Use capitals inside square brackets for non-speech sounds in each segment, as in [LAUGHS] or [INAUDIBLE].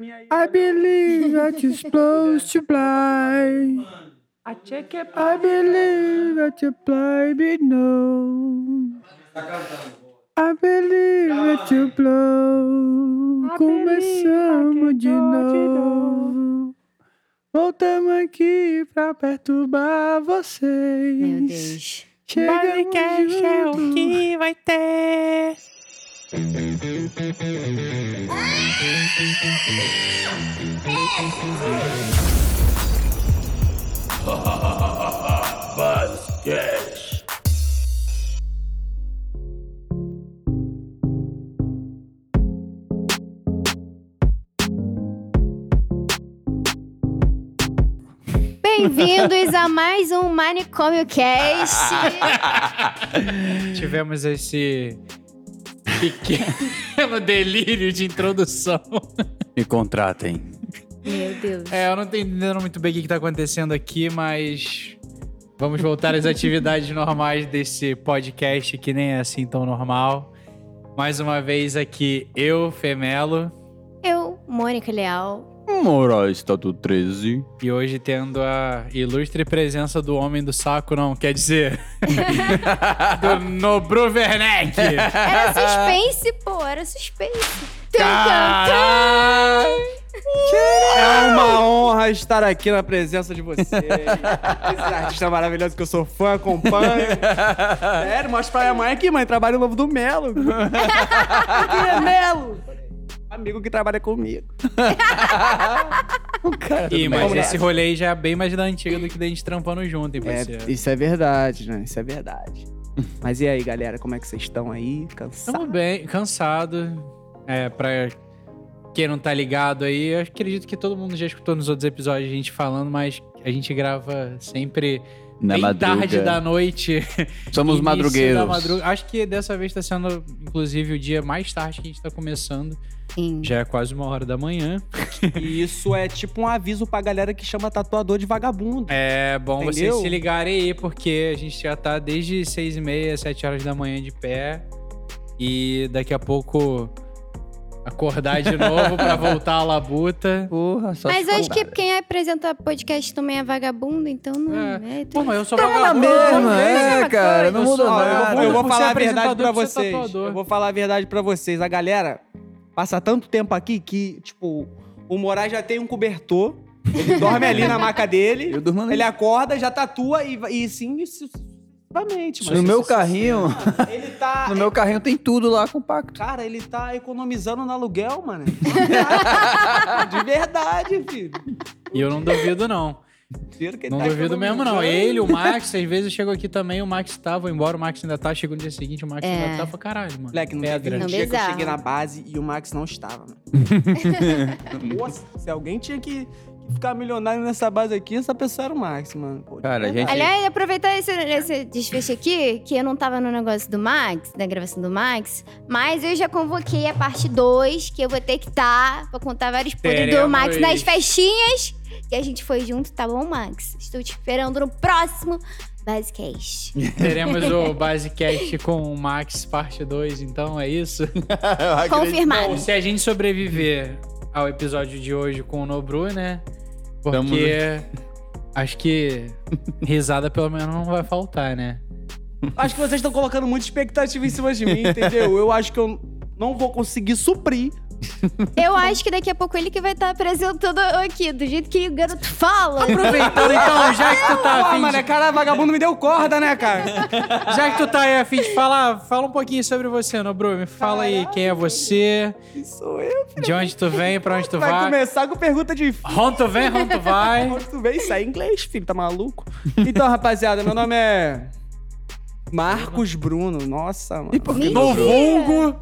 I believe that [LAUGHS] you're supposed to fly. É I believe that you fly, but no. I believe that you blow. Começamos de novo. Voltamos aqui pra perturbar vocês. Meu Deus. Chegamos é o que vai ter. Bem-vindos a mais um Manicômio Cast. [LAUGHS] Tivemos esse pequeno [LAUGHS] delírio de introdução. Me contratem. Meu Deus. É, eu não tô entendendo muito bem o que, que tá acontecendo aqui, mas vamos voltar às atividades normais desse podcast, que nem é assim tão normal. Mais uma vez aqui, eu, Femelo, Eu, Mônica Leal. Moraes, estado 13. e hoje tendo a ilustre presença do Homem do Saco, não, quer dizer, [LAUGHS] do Nobru Werneck. Era suspense, pô, era suspense. Caralho! É uma honra estar aqui na presença de vocês. Esse artista maravilhoso que eu sou fã, acompanho. [LAUGHS] Sério, mostra pra minha mãe aqui, mãe. Trabalho novo do Melo. [LAUGHS] Quem é Melo? Amigo que trabalha comigo. [LAUGHS] Ih, mas esse rolê aí já é bem mais da antiga do que da gente trampando junto, hein, É, parceiro? isso é verdade, né? Isso é verdade. Mas e aí, galera, como é que vocês estão aí? Tamo Cansados? bem, cansado. É, pra quem não tá ligado aí, eu acredito que todo mundo já escutou nos outros episódios a gente falando, mas a gente grava sempre Na bem madruga. tarde da noite. [LAUGHS] Somos madrugueiros. da madruga. Acho que dessa vez tá sendo, inclusive, o dia mais tarde que a gente tá começando. Sim. Já é quase uma hora da manhã. E isso é tipo um aviso pra galera que chama tatuador de vagabundo. É bom vocês Entendeu? se ligarem aí, porque a gente já tá desde seis e meia, sete horas da manhã de pé. E daqui a pouco acordar de novo pra voltar à labuta. Porra, só Mas acho que quem apresenta podcast também é vagabundo, então não É. é. Pô, mas eu sou Tá na vagabundo. mesma, é, né, cara, não Eu muda sou- nada. eu vou- eu vou falar a verdade pra ser vocês. Eu vou falar a verdade pra vocês. A galera passa tanto tempo aqui que, tipo, o Moraes já tem um cobertor. Ele dorme ali na maca dele. [LAUGHS] Eu durmo ali. Ele acorda, já tatua e, e sim, sucessivamente. No meu carrinho, [LAUGHS] Ele tá. no meu carrinho tem tudo lá compacto. Cara, ele tá economizando no aluguel, mano. [LAUGHS] De verdade, filho. E eu não duvido, não. Não tá duvido mesmo, não. Ele, o Max, às vezes eu chego aqui também, o Max tava, embora o Max ainda tá, chegou no dia seguinte, o Max É. ainda tá pra caralho, mano. Moleque, não teve Pedra. um dia que eu cheguei na base e o Max não estava, mano. [LAUGHS] Nossa, se alguém tinha que ficar milionário nessa base aqui, essa pessoa era o Max, mano. Pô, Cara, a gente- Aliás, aproveitar esse, esse desfecho aqui, que eu não tava no negócio do Max, da gravação do Max, mas eu já convoquei a parte 2, que eu vou ter que estar pra contar vários podres do Max nas festinhas. Que a gente foi junto, tá bom, Max? Estou te esperando no próximo Basecast. [LAUGHS] Teremos o Basecast com o Max parte 2, então é isso? [LAUGHS] Confirmado. Bom, se a gente sobreviver ao episódio de hoje com o Nobru, né? Tamo Porque [LAUGHS] acho que risada pelo menos não vai faltar, né? Acho que vocês estão colocando muita expectativa em cima de mim, entendeu? Eu acho que eu não vou conseguir suprir. Eu acho que daqui a pouco ele que vai estar apresentando aqui, do jeito que o garoto fala. Aproveitando então, já que tu tá [LAUGHS] afim mano, de, é cara vagabundo me deu corda, né, cara? já que tu tá aí afim de falar, fala um pouquinho sobre você, Nobru. Me fala aí quem é você, Que sou eu, filho. de onde tu vem, pra onde tu Vai vai. começar com pergunta difícil. Onde tu vem, onde tu vai. [LAUGHS] Onde tu vem? Isso é inglês, filho, tá maluco? Então, rapaziada, meu nome é. Marcos Bruno. Nossa, mano. E por que No vulgo.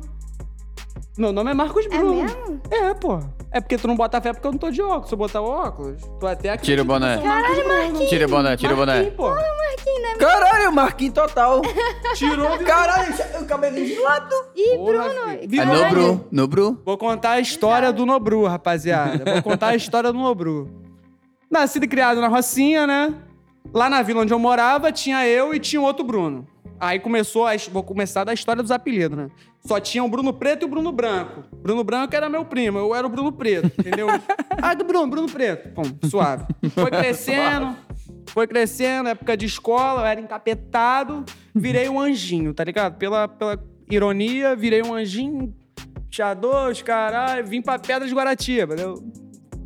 Meu nome é Marcos É Bruno. mesmo? É, pô. É porque tu não bota fé porque eu não tô de óculos. Se eu botar óculos, tu até acredita Tira o boné. Marcos Bruno. Tira o boné, tira o boné. Marquinhos, pô. Caralho, Marquinhos total. [LAUGHS] Tirou. Caralho, o cabelinho de lado. Ih, Porra, Bruno. filho. É. Nobru, Nobru. Vou contar a história do Nobru, rapaziada. Vou contar a história do Nobru. Nascido e criado na Rocinha, né? Lá na vila onde eu morava, tinha eu e tinha outro Bruno. Aí começou, a, vou começar da história dos apelidos, né? Só tinha o Bruno Preto e o Bruno Branco. Bruno Branco era meu primo, eu era o Bruno Preto, entendeu? [LAUGHS] ah, do Bruno, Bruno Preto. Pum, suave. Foi crescendo, foi crescendo, época de escola, eu era encapetado, virei um anjinho, tá ligado? Pela, pela ironia, virei um anjinho, pichador, os caralho, vim pra Pedra de Guaratiba, entendeu?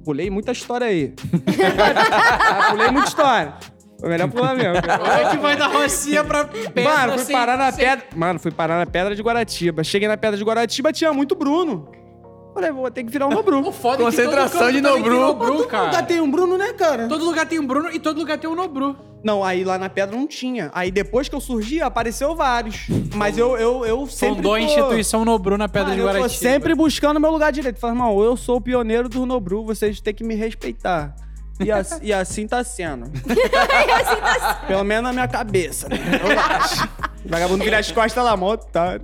Pulei muita história aí. [LAUGHS] Pulei muita história. Foi melhor pular mesmo. [LAUGHS] Olha que vai da Rocinha pra pedra. Mano, fui sem- parar na sem- pedra. Mano, fui parar na pedra de Guaratiba. Cheguei na pedra de Guaratiba, tinha muito Bruno. Falei, vou ter que virar um Nobru. O foda é que Concentração todo canto de também tem Nobru. Nobru, Todo lugar cara. tem um Bruno, né, cara? Todo lugar tem um Bruno e todo lugar tem um Nobru. Não, aí lá na pedra não tinha. Aí depois que eu surgi, apareceu vários. Mas eu, eu, eu sempre. Fundou a tô- instituição Nobru na Pedra Mano, de eu tô Guaratiba. sempre buscando meu lugar direito. Falei, irmão, eu sou o pioneiro do Nobru, vocês têm que me respeitar. E, as- [LAUGHS] e assim tá sendo. Pelo menos na minha cabeça, né? Eu acho. Vagabundo vira as costas lá, mó otário.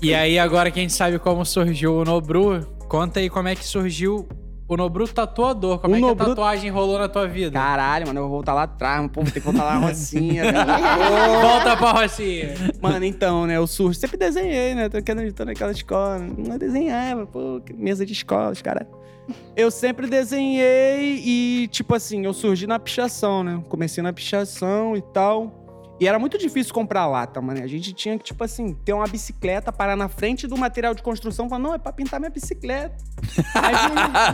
E aí, agora que a gente sabe como surgiu o Nobru, conta aí como é que surgiu o Nobru tatuador. Como O é que Nobru- a tatuagem rolou na tua vida? Caralho, mano, eu vou voltar lá atrás, mano. Pô, vou ter que voltar lá na Rocinha. cara. [LAUGHS] Volta pra Rocinha. Mano, então, né, eu surgi. Sempre desenhei, né? Tô querendo tô naquela escola. Não desenhava, pô, mesa de escola, os caras. Eu sempre desenhei e, tipo assim, eu surgi na pichação, né? Comecei na pichação e tal. E era muito difícil comprar lata, mano. A gente tinha que, tipo assim, ter uma bicicleta, parar na frente do material de construção e falar, não, é pra pintar minha bicicleta. Aí,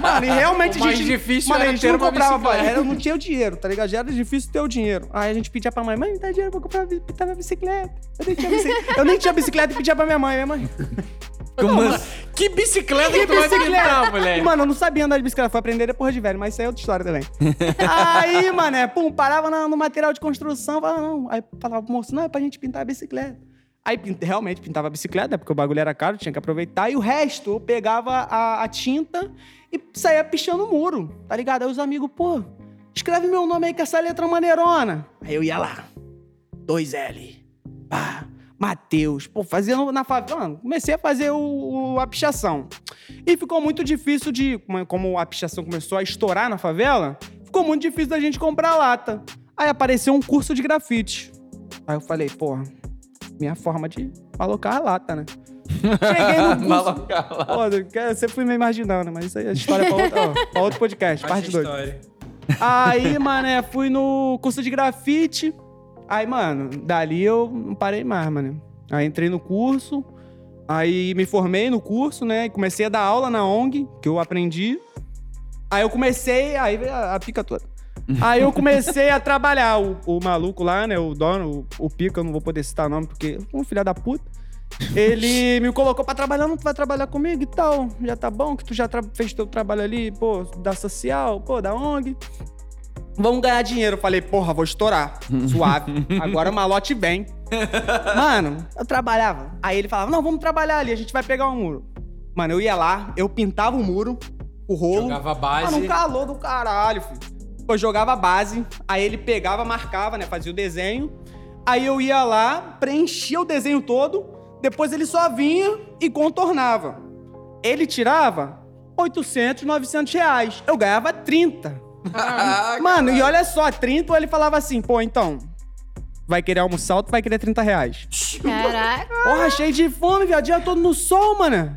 mano, e realmente O a gente. difícil mano, era a gente não uma comprava, era, não tinha o dinheiro, tá ligado? Já era difícil ter o dinheiro. Aí a gente pedia pra mãe, mãe, dá dinheiro pra comprar, pintar minha bicicleta. Eu nem tinha bicicleta, eu nem tinha bicicleta e pedia pra minha mãe, minha mãe. Como assim? Que bicicleta que tu vai pintar, moleque? Mano, eu não sabia andar de bicicleta, fui aprender depois de velho, mas isso aí é outra história também. [LAUGHS] aí, mané, pum, parava na- no material de construção, falava, não. Aí falava pro moço, não, é pra gente pintar a bicicleta. Aí realmente pintava a bicicleta, porque o bagulho era caro, tinha que aproveitar. E o resto, eu pegava a, a tinta e saía pichando o muro, tá ligado? Aí os amigos, pô, escreve meu nome aí com essa letra maneirona. Aí eu ia lá, 2L, pá, Matheus, pô, fazendo na favela. Mano, comecei a fazer o, o- a pichação. E ficou muito difícil de. como- Como a pichação começou a estourar na favela, ficou muito difícil da gente comprar lata. Aí apareceu um curso de grafite. Aí eu falei, porra, minha forma de alocar a lata, né? Cheguei no [LAUGHS] curso. Malocar lá. Pô, eu sempre fui me imaginando, mas isso aí é história pra outro, ó, pra outro podcast, parte 2. Aí, mané, fui no curso de grafite. Aí, mano, dali eu não parei mais, mano. Aí entrei no curso. Aí me formei no curso, né? E comecei a dar aula na ONG, que eu aprendi. Aí eu comecei, aí veio a, a pica toda. [LAUGHS] Aí eu comecei a trabalhar. O, o maluco lá, né? O dono, o, o Pica, eu não vou poder citar o nome, porque é um filho da puta. Ele [LAUGHS] me colocou pra trabalhar, não tu vai trabalhar comigo e tal. Já tá bom que tu já fez teu trabalho ali, pô, da social, pô, da ONG. Vamos ganhar dinheiro. Eu falei, porra, vou estourar. [LAUGHS] Suave. Agora o malote vem. Mano, eu trabalhava. Aí ele falava, não, vamos trabalhar ali, a gente vai pegar um muro. Mano, eu ia lá, eu pintava o muro, o rolo. Jogava Ah, base. num calor do caralho, filho. Eu jogava a base, aí ele pegava, marcava, né? Fazia o desenho. Aí eu ia lá, preenchia o desenho todo, depois ele só vinha e contornava. Ele tirava 800, 900 reais. Eu ganhava 30. [LAUGHS] Mano, e olha só, 30 ele falava assim, pô, então, vai querer almoçar ou tu vai querer 30 reais? Caraca. Porra, cheio de fome, viado, dia todo no sol, mano.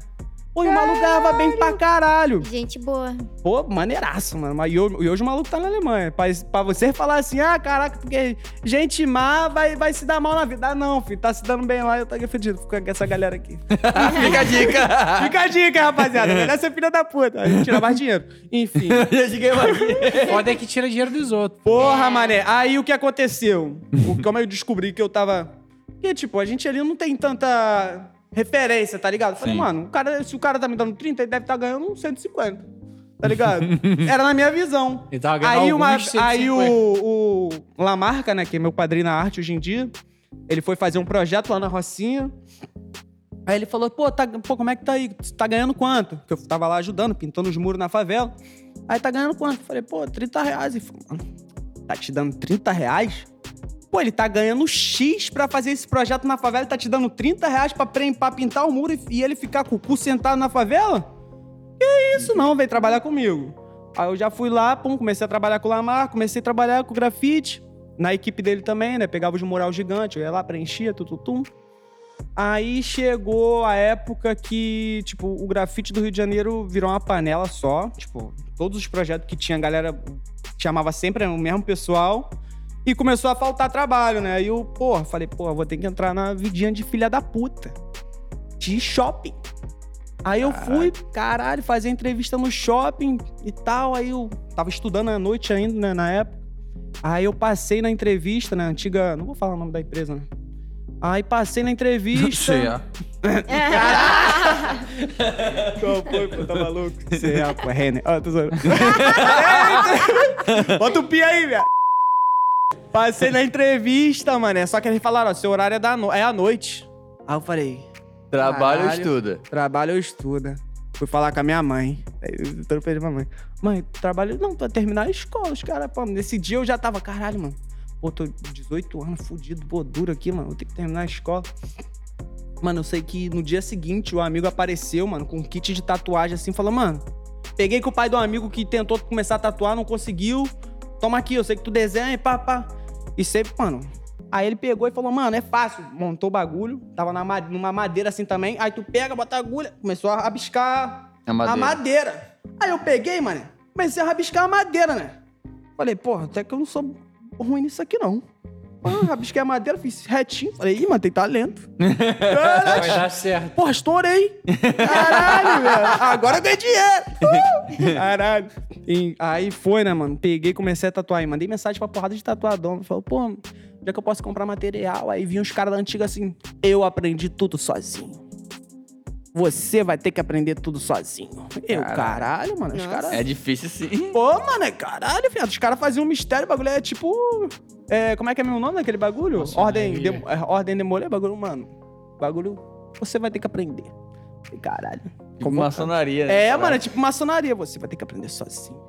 Pô, e o maluco ganhava bem pra caralho. Gente boa. Pô, maneiraço, mano. Mas e hoje, e hoje o maluco tá na Alemanha. Pra, pra você falar assim, ah, caraca, porque gente má vai, vai se dar mal na vida. Ah, não, filho, tá se dando bem lá e eu tô aqui fedido. Fica com essa galera aqui. [LAUGHS] Fica a dica. Fica a dica, rapaziada. Melhor ser filha da puta. A gente tira mais dinheiro. Enfim. [LAUGHS] [LAUGHS] Foda é que tira dinheiro dos outros. Porra, mané. Aí o que aconteceu? O, como eu descobri que eu tava. Porque, tipo, a gente ali não tem tanta referência, tá ligado? Eu Falei, Sim. mano, o cara, se o cara tá me dando 30, ele deve estar ganhando uns 150. Tá ligado? [LAUGHS] Era na minha visão. Ele tava ganhando Aí, uma, alguns aí 150. o, o Lamarca, né, que é meu padrinho na arte hoje em dia, ele foi fazer um projeto lá na Rocinha. Aí ele falou, pô, tá, pô, como é que tá aí? Você tá ganhando quanto? Porque eu tava lá ajudando, pintando os muros na favela. Aí tá ganhando quanto? Eu falei, pô, 30 reais. Ele falou, mano, tá te dando 30 reais? Pô, ele tá ganhando X pra fazer esse projeto na favela tá te dando 30 reais pra, pra pintar o muro e, e ele ficar com o cu sentado na favela? Que isso não, veio trabalhar comigo. Aí eu já fui lá, pum, comecei a trabalhar com o Lamar, comecei a trabalhar com o grafite. Na equipe dele também, né? Pegava os mural gigante, eu ia lá, preenchia, tututum. Aí chegou a época que, tipo, o grafite do Rio de Janeiro virou uma panela só. Tipo, todos os projetos que tinha, a galera chamava sempre o mesmo pessoal. E começou a faltar trabalho, né? Aí eu, porra, falei, porra, vou ter que entrar na vidinha de filha da puta. De shopping. Aí eu fui, caralho, fazer entrevista no shopping e tal. Aí eu tava estudando à noite ainda, né, na época. Aí eu passei na entrevista, na antiga. Não vou falar o nome da empresa, né? Aí passei na entrevista. [LAUGHS] Sei, ó. [LAUGHS] Qual foi, pô? Tá maluco? Você é, pô, é Renner. Ah, tô zoando. [LAUGHS] Bota o pi aí, velho. Passei na entrevista, mané. Só que eles falaram, ó, seu horário é, da no... é à noite. Aí eu falei, Trabalho ou Caralho. estuda? trabalho ou estuda? Fui falar com a minha mãe. Aí eu trompei pra mãe. Mãe, trabalho não, pra terminar a escola. Os caras, pô, nesse dia eu já tava, caralho, mano. Pô, tô 18 anos, fudido, pô, duro aqui, mano. Vou ter que terminar a escola. Mano, eu sei que no dia seguinte o amigo apareceu, mano, com um kit de tatuagem assim, falou, mano, peguei com o pai do amigo que tentou começar a tatuar, não conseguiu. Toma aqui, eu sei que tu desenha e pá, pá. E sempre, mano. Aí ele pegou e falou, mano, é fácil. Montou o bagulho, tava na ma- numa madeira assim também. Aí tu pega, bota a agulha, começou a rabiscar A madeira. a madeira. Aí eu peguei, mano, comecei a rabiscar a madeira, né? Falei, porra, até que eu não sou ruim nisso aqui, não. Ah, rabisquei a madeira, fiz retinho. Falei, ih, mano, tem talento. [LAUGHS] Vai dar certo. Porra, estourei. Caralho, velho. Agora eu ganhei dinheiro. Uh! Caralho. E aí foi, né, mano? Peguei, comecei a tatuar. E mandei mensagem pra porrada de tatuador. Falei, pô, onde é que eu posso comprar material? Aí vinha os caras da antiga assim, eu aprendi tudo sozinho. Você vai ter que aprender tudo sozinho. Eu, Caralho. caralho, mano. Os caras... É difícil sim. Pô, mano, é caralho, viado. Os caras faziam um mistério, o bagulho é tipo. É, como é que é meu nome daquele bagulho? Maçonaria. Ordem, dem, é, ordem demoler, bagulho, mano. Bagulho. Você vai ter que aprender. Falei, Caralho. Tipo maçonaria, né? É, Caralho. mano, é tipo maçonaria. Você vai ter que aprender sozinho.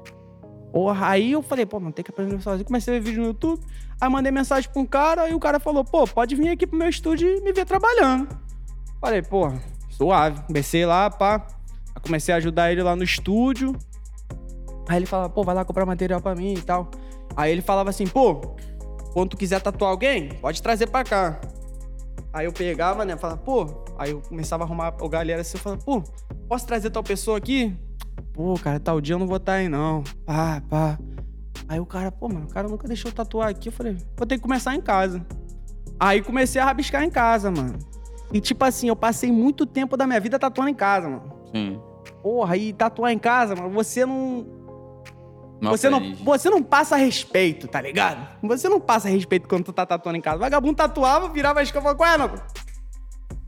Porra, aí eu falei, pô, não tem que aprender sozinho. Comecei a ver vídeo no YouTube. Aí mandei mensagem pra um cara, e o cara falou, pô, pode vir aqui pro meu estúdio e me ver trabalhando. Falei, porra, suave. Comecei lá, pá. Aí comecei a ajudar ele lá no estúdio. Aí ele falava, pô, vai lá comprar material pra mim e tal. Aí ele falava assim, pô, quando tu quiser tatuar alguém, pode trazer pra cá. Aí eu pegava, né, falava, pô. Aí eu começava a arrumar a galera assim, eu falava, pô, posso trazer tal pessoa aqui? Pô, cara, tal dia eu não vou estar aí, não. Pá, pá. Aí o cara, pô, mano, o cara nunca deixou eu tatuar aqui. Eu falei, vou ter que começar em casa. Aí comecei a rabiscar em casa, mano. E tipo assim, eu passei muito tempo da minha vida tatuando em casa, mano. Sim. Porra, e tatuar em casa, mano, você não. Você, não você não passa respeito, tá ligado? Você não passa respeito quando tu tá tatuando em casa. Vagabundo tatuava, virava a escova qual é, não?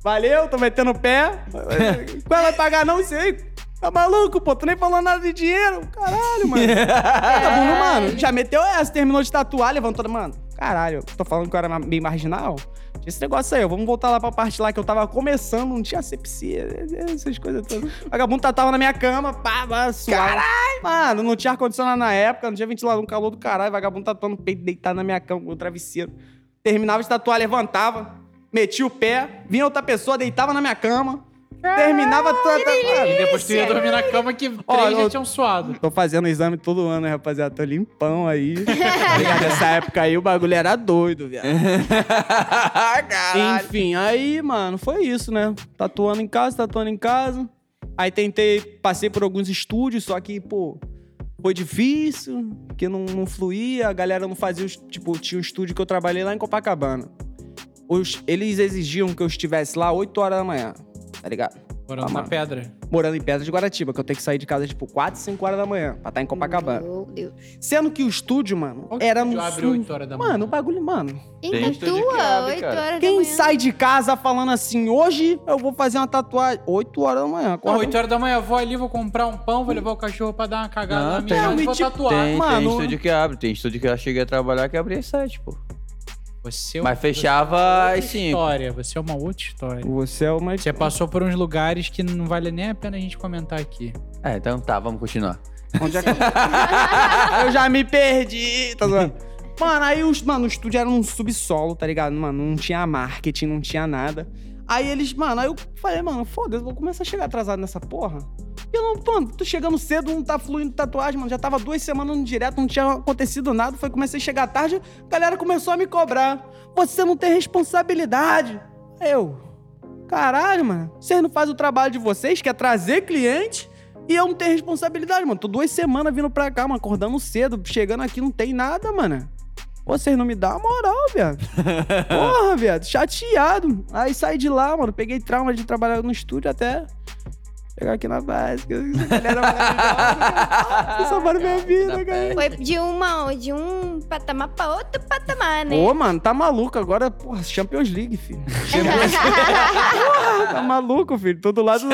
Valeu, tô metendo o pé. [LAUGHS] Qual vai pagar não? Sei. Tá maluco, pô? Tu nem falou nada de dinheiro. Caralho, mano. [LAUGHS] Vagabundo, mano. Já meteu essa, terminou de tatuar, levantou. Mano, caralho, tô falando que eu era meio marginal. Esse negócio aí, ó. Vamos voltar lá pra parte lá que eu tava começando, não tinha sepsia, essas coisas todas. Vagabundo tatuava na minha cama, pá, pá, suave. Caralho! Mano, não tinha ar-condicionado na época, não tinha ventilador, um calor do caralho. Vagabundo tatuando o peito, deitado na minha cama com o travesseiro. Terminava de tatuar, levantava, metia o pé, vinha outra pessoa, deitava na minha cama. Terminava toda. E depois tu ia dormir na cama que três Ó, já eu- tinham suado. Tô fazendo exame todo ano, né, rapaziada? Tô limpão aí. [LAUGHS] Tá ligado? Nessa época aí o bagulho era doido, viado. [LAUGHS] Caralho. Enfim, aí, mano, foi isso, né? Tatuando em casa, tatuando em casa. Aí tentei, passei por alguns estúdios, só que, pô, foi difícil, porque não, não fluía, a galera não fazia, os, tipo, tinha um estúdio que eu trabalhei lá em Copacabana. Os, eles exigiam que eu estivesse lá 8 horas da manhã, tá ligado? Morando Ah, na pedra. Morando em Pedra de Guaratiba, que eu tenho que sair de casa, tipo, 4, 5 horas da manhã, pra estar em Copacabana. Meu Deus. Sendo que o estúdio, mano, que era estúdio no abre sul. 8 horas da manhã? Mano, o bagulho, mano. Quem Tem estúdio que abre, 8 cara. horas Quem da manhã? sai de casa falando assim, hoje eu vou fazer uma tatuagem 8 horas da manhã. Não, acorda- 8 horas da manhã, vou ali, vou comprar um pão, vou levar o cachorro pra dar uma cagada Não, na tem- minha Não, e e vou tipo, tatuar. Tem, Mano, tem estúdio que abre. Tem estúdio que eu cheguei a trabalhar que abria às sete, pô. Você é Mas uma- fechava é outra história, você é uma outra história. Você é uma... Você passou por uns lugares que não vale nem a pena a gente comentar aqui. É, então tá, vamos continuar. Onde é que eu... [LAUGHS] eu já me perdi, tá zoando? Mano, aí os, mano, o estúdio era um subsolo, tá ligado? Mano, não tinha marketing, não tinha nada. Aí eles, mano, aí eu falei, mano, foda-se, vou começar a chegar atrasado nessa porra. Eu não, mano, tô chegando cedo, não tá fluindo tatuagem, mano. Já tava duas semanas no direto, não tinha acontecido nada. Foi comecei a chegar tarde, a galera começou a me cobrar. Você não tem responsabilidade. Eu, caralho, mano. Vocês não fazem o trabalho de vocês, que é trazer cliente, e eu não tenho responsabilidade, mano. Tô duas semanas vindo pra cá, mano, acordando cedo, chegando aqui, não tem nada, mano. Pô, Vocês não me dão a moral, viado. [LAUGHS] Porra, viado. Chateado. Aí saí de lá, mano. Peguei trauma de trabalhar no estúdio até chegar aqui na básica. [LAUGHS] Essa galera maravilhosa. Vocês salvaram minha vida, cara. Foi de, uma, de um patamar pra outro patamar, né? Pô, mano, tá maluco agora, porra, Champions League, filho. [LAUGHS] Porra, tá maluco, filho. Todo lado.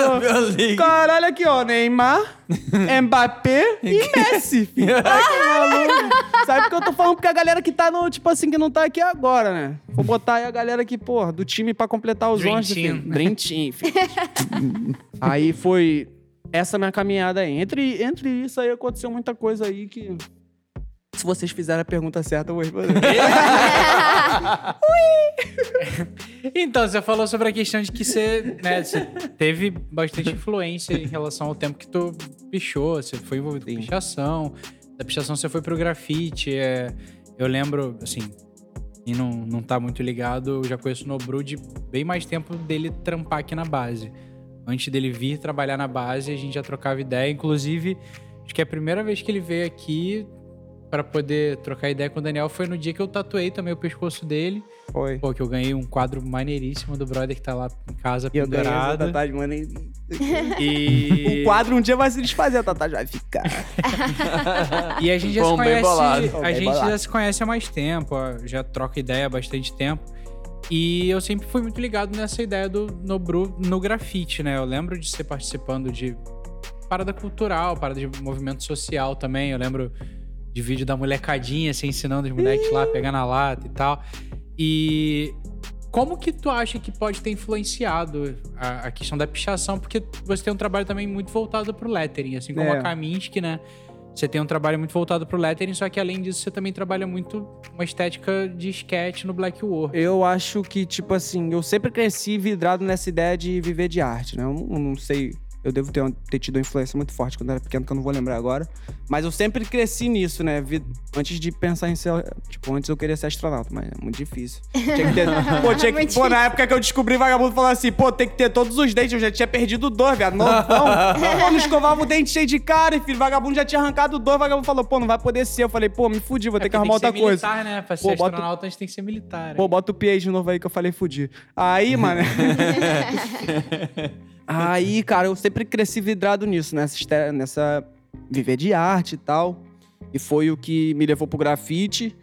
Caralho, aqui, ó. Neymar, [LAUGHS] Mbappé e [LAUGHS] Messi, filho. Ai, que maluco. Sabe o que eu tô falando? Porque a galera que tá no, tipo assim, que não tá aqui agora, né? Vou botar aí a galera aqui, porra, do time pra completar os Dream 11, Team. filho. Dream Team, filho. [LAUGHS] aí foi essa minha caminhada aí. Entre, entre isso aí aconteceu muita coisa aí que. Se vocês fizerem a pergunta certa, eu vou responder. [LAUGHS] [LAUGHS] Então, você falou sobre a questão de que você, né, você teve bastante influência em relação ao tempo que tu pichou, você foi envolvido em pichação, da pichação você foi pro grafite, é, eu lembro, assim, e não, não tá muito ligado, eu já conheço o Nobru de bem mais tempo dele trampar aqui na base. Antes dele vir trabalhar na base, a gente já trocava ideia, inclusive, acho que a primeira vez que ele veio aqui pra poder trocar ideia com o Daniel foi no dia que eu tatuei também o pescoço dele. Foi. Pô, que eu ganhei um quadro maneiríssimo do brother que tá lá em casa E eu ganhei essa pendurado. e-. [LAUGHS] O quadro um dia vai se desfazer, a tatuagem vai ficar. [LAUGHS] e a gente já Bom, se bem bolado. conhece. A gente bolado. já se conhece há mais tempo, já troca ideia há bastante tempo. E eu sempre fui muito ligado nessa ideia do Nobru no grafite, né? Eu lembro de ser participando de parada cultural, parada de movimento social também. Eu lembro de vídeo da molecadinha, assim, ensinando os moleques lá a pegar na lata e tal. E como que tu acha que pode ter influenciado a, a questão da pichação? Porque você tem um trabalho também muito voltado pro lettering, assim como É. a Kaminsky, né? Você tem um trabalho muito voltado pro lettering, só que além disso você também trabalha muito uma estética de sketch no Black War. Eu acho que, tipo assim, eu sempre cresci vidrado nessa ideia de viver de arte, né? Eu não, eu não sei. Eu devo ter, ter tido uma influência muito forte quando eu era pequeno, que eu não vou lembrar agora. Mas eu sempre cresci nisso, né? Antes de pensar em ser. Tipo, antes eu queria ser astronauta, mas é muito difícil. Tinha que ter. [LAUGHS] pô, tinha que, Muito pô, na época que eu descobri vagabundo falando assim, pô, tem que ter todos os dentes. Eu já tinha perdido dois, viado. Novão. [LAUGHS] não escovava o dente cheio de cara, filho. Vagabundo já tinha arrancado dois. Vagabundo falou, pô, não vai poder ser. Eu falei, pô, me fudi, vou ter que É arrumar outra ser coisa. militar, né? Pra ser Pô, bota- astronauta a gente tem que ser militar. Pô, bota o PA de novo aí que eu falei fudir. Aí, mano. [LAUGHS] aí, cara, eu sempre cresci vidrado nisso, nessa, nessa viver de arte e tal. E foi o que me levou pro grafite.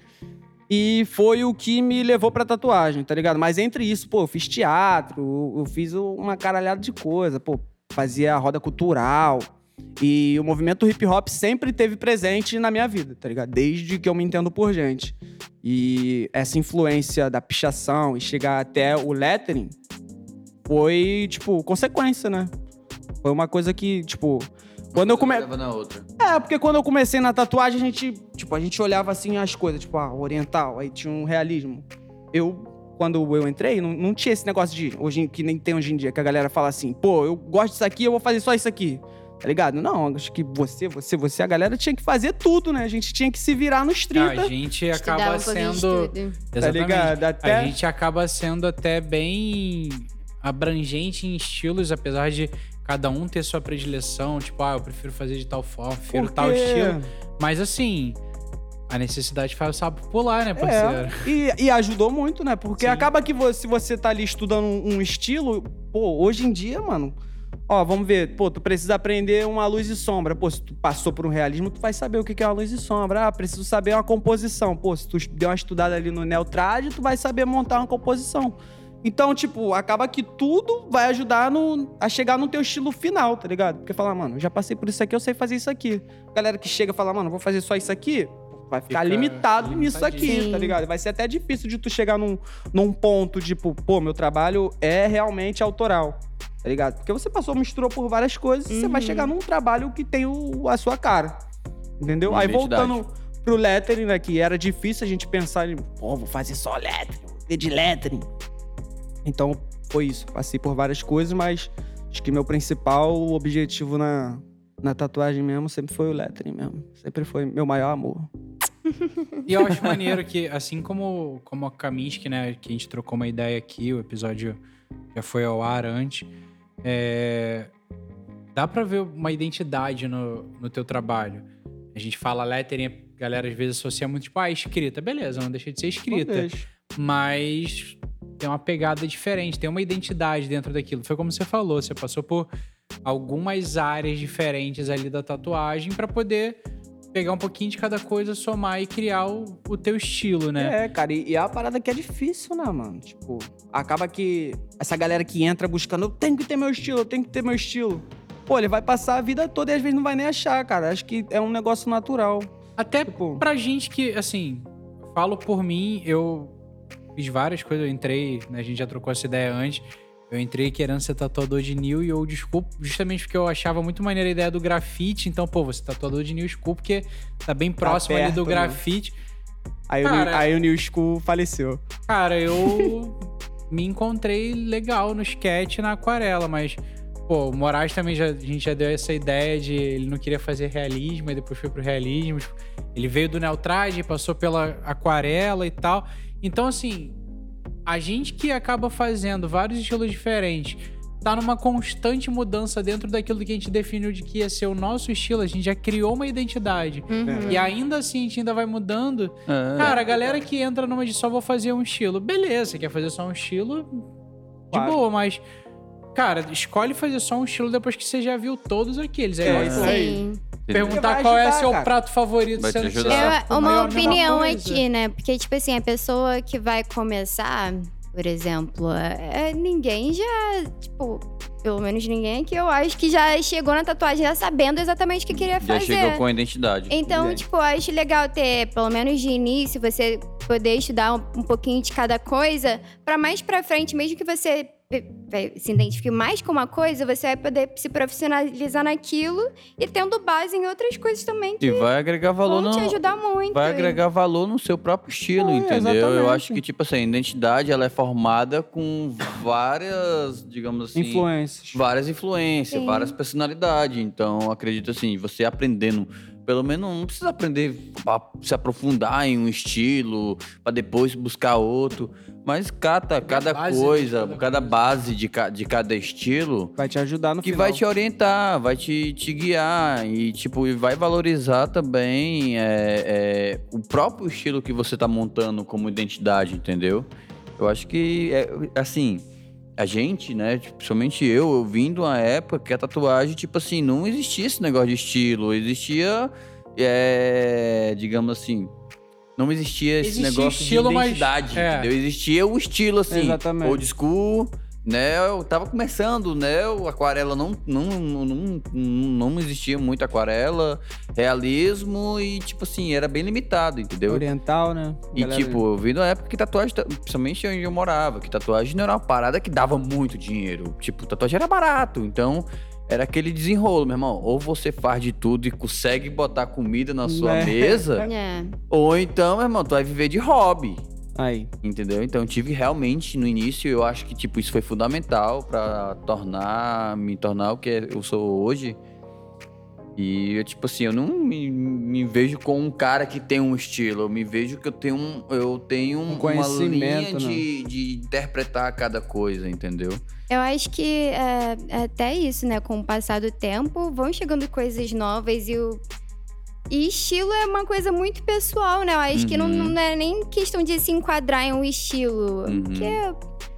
E foi o que me levou pra tatuagem, tá ligado? Mas entre isso, pô, eu fiz teatro, eu fiz uma caralhada de coisa, pô, fazia roda cultural. E o movimento hip hop sempre teve presente na minha vida, tá ligado? Desde que eu me entendo por gente. E essa influência da pichação e chegar até o lettering foi, tipo, consequência, né? Foi uma coisa que, tipo, quando eu comecei. Leva na outra. É, porque quando eu comecei na tatuagem, a gente, tipo, a gente olhava assim as coisas, tipo, ah, oriental, aí tinha um realismo. Eu, quando eu entrei, não, não tinha esse negócio de, hoje, que nem tem hoje em dia, que a galera fala assim, pô, eu gosto disso aqui, eu vou fazer só isso aqui. Tá ligado? Não, acho que você, você, você, a galera tinha que fazer tudo, né? A gente tinha que se virar nos 30. A gente acaba um sendo. Exatamente. ligado? Até- A gente acaba sendo até bem abrangente em estilos, apesar de cada um ter sua predileção. Tipo, ah, eu prefiro fazer de tal forma, prefiro tal estilo. Mas assim, a necessidade faz o sapo pular, né, parceiro? É, e, e ajudou muito, né? Porque Sim. acaba que você, se você tá ali estudando um, estilo, pô, hoje em dia, mano. Ó, vamos ver, pô, tu precisa aprender uma luz e sombra. Pô, se tu passou por um realismo, tu vai saber o que que é uma luz e sombra. Ah, preciso saber uma composição. Pô, se tu deu uma estudada ali no Neotrad, tu vai saber montar uma composição. Então, tipo, acaba que tudo vai ajudar no, a chegar no teu estilo final, tá ligado? Porque falar, mano, eu já passei por isso aqui, eu sei fazer isso aqui. Galera que chega e fala, mano, vou fazer só isso aqui, vai ficar Fica limitado nisso aqui, tá ligado? Vai ser até difícil de tu chegar num, num ponto, tipo, pô, meu trabalho é realmente autoral, tá ligado? Porque você passou, misturou por várias coisas e você vai Uhum. chegar num trabalho que tem o- a sua cara, entendeu? Uma Aí identidade. voltando pro lettering, né, que era difícil a gente pensar em, pô, vou fazer só lettering, vou de lettering. Então, foi isso. Passei por várias coisas, mas Acho que meu principal objetivo na, na tatuagem mesmo sempre foi o lettering mesmo. Sempre foi meu maior amor. E eu acho [LAUGHS] maneiro que, assim como, como a Kaminsky, né, que a gente trocou uma ideia aqui, o episódio já foi ao ar antes, é, dá pra ver uma identidade no, no teu trabalho. A gente fala lettering, a galera às vezes associa muito, tipo, ah, escrita. Beleza, não deixa de ser escrita. Mas tem uma pegada diferente, tem uma identidade dentro daquilo. Foi como você falou, você passou por algumas áreas diferentes ali da tatuagem pra poder pegar um pouquinho de cada coisa, somar e criar o, o teu estilo, né? É, cara, e, e é uma parada que é difícil, né, mano? Tipo, acaba que essa galera que entra buscando, eu tenho que ter meu estilo, eu tenho que ter meu estilo. Pô, ele vai passar a vida toda e às vezes não vai nem achar, cara. Acho que é um negócio natural. Até Tipo, pra gente que, assim, falo por mim, eu fiz várias coisas, eu entrei, né, a gente já trocou essa ideia antes. Eu entrei querendo ser tatuador de New e eu desculpo justamente porque eu achava muito maneira a ideia do grafite. Então, pô, você tatuador de New School porque tá bem próximo ali do perto, né? grafite. aí, o, Cara- aí o New School faleceu. Cara, eu [LAUGHS] me encontrei legal no sketch na aquarela, mas, pô, o Moraes também já, a gente já deu essa ideia de ele não queria fazer realismo, e depois foi pro realismo. Ele veio do Neotrade, passou pela aquarela e tal. Então, assim, a gente que acaba fazendo vários estilos diferentes, tá numa constante mudança dentro daquilo que a gente definiu de que ia ser o nosso estilo, a gente já criou uma identidade. Uhum. E ainda assim a gente ainda vai mudando. É. Cara, a galera que entra numa de só vou fazer um estilo, beleza, quer fazer só um estilo, de Claro. boa, mas. Cara, escolhe fazer só um estilo depois que você já viu todos aqueles. Aí É, isso aí. Perguntar qual é seu cara. prato favorito, Vai te sendo que ajudar. você É já for uma opinião aqui, né? Porque, tipo assim, a pessoa que vai começar, por exemplo, é, ninguém já, tipo, pelo menos ninguém aqui, eu acho que já chegou na tatuagem já sabendo exatamente o que queria Já fazer. chegou com a identidade. Então, Ninguém. tipo, eu acho legal ter, pelo menos de início, você poder estudar um, um pouquinho de cada coisa, pra mais pra frente, mesmo que você se identifique mais com uma coisa, você vai poder se profissionalizar naquilo e tendo base em outras coisas também que E vai agregar valor vão no, te ajudar muito. vai agregar valor no seu próprio estilo, É, entendeu? Eu exatamente. acho que, tipo assim, a identidade ela é formada com várias, digamos assim. Influências. Várias influências, Sim. várias personalidades. Então, acredito assim, você aprendendo. Pelo menos não precisa aprender a se aprofundar em um estilo, pra depois buscar outro. Mas cata cada base de coisa, cada cada, coisa. base de, ca- de cada estilo Vai te ajudar no que final. vai te orientar, vai te, te guiar e tipo e vai valorizar também é, é, o próprio estilo que você tá montando como identidade, entendeu? Eu acho que é, assim a gente, né, tipo, principalmente eu, eu vim de uma época que a tatuagem tipo assim não existia esse negócio de estilo, existia é, digamos assim não existia esse Existia negócio estilo, de mas- identidade, é. entendeu? Existia o estilo assim, Exatamente. old school, né? Eu tava começando, né? O aquarela não, não, não, não, existia muito aquarela, realismo e, tipo assim, era bem limitado, entendeu? Oriental, né? E, Galera- tipo, eu vi na época que tatuagem, ta- principalmente onde eu morava, que tatuagem não era uma parada que dava muito dinheiro. Tipo, tatuagem era barato, então era aquele desenrolo, meu irmão. Ou você faz de tudo e consegue botar comida na sua É. mesa, [LAUGHS] É. ou então, meu irmão, tu vai viver de hobby. Aí. Entendeu? Então eu tive realmente no início, eu acho que tipo isso foi fundamental pra tornar, me tornar o que eu sou hoje. E eu, tipo assim, eu não me, me vejo com um cara que tem um estilo, eu me vejo que eu tenho um, eu tenho Um uma conhecimento, linha de, de interpretar cada coisa, entendeu? Eu acho que é, é até isso, né? Com o passar do tempo, vão chegando coisas novas e o. E estilo é uma coisa muito pessoal, né? Eu acho que não, Uhum. não é nem questão de se enquadrar em um estilo. Uhum. Porque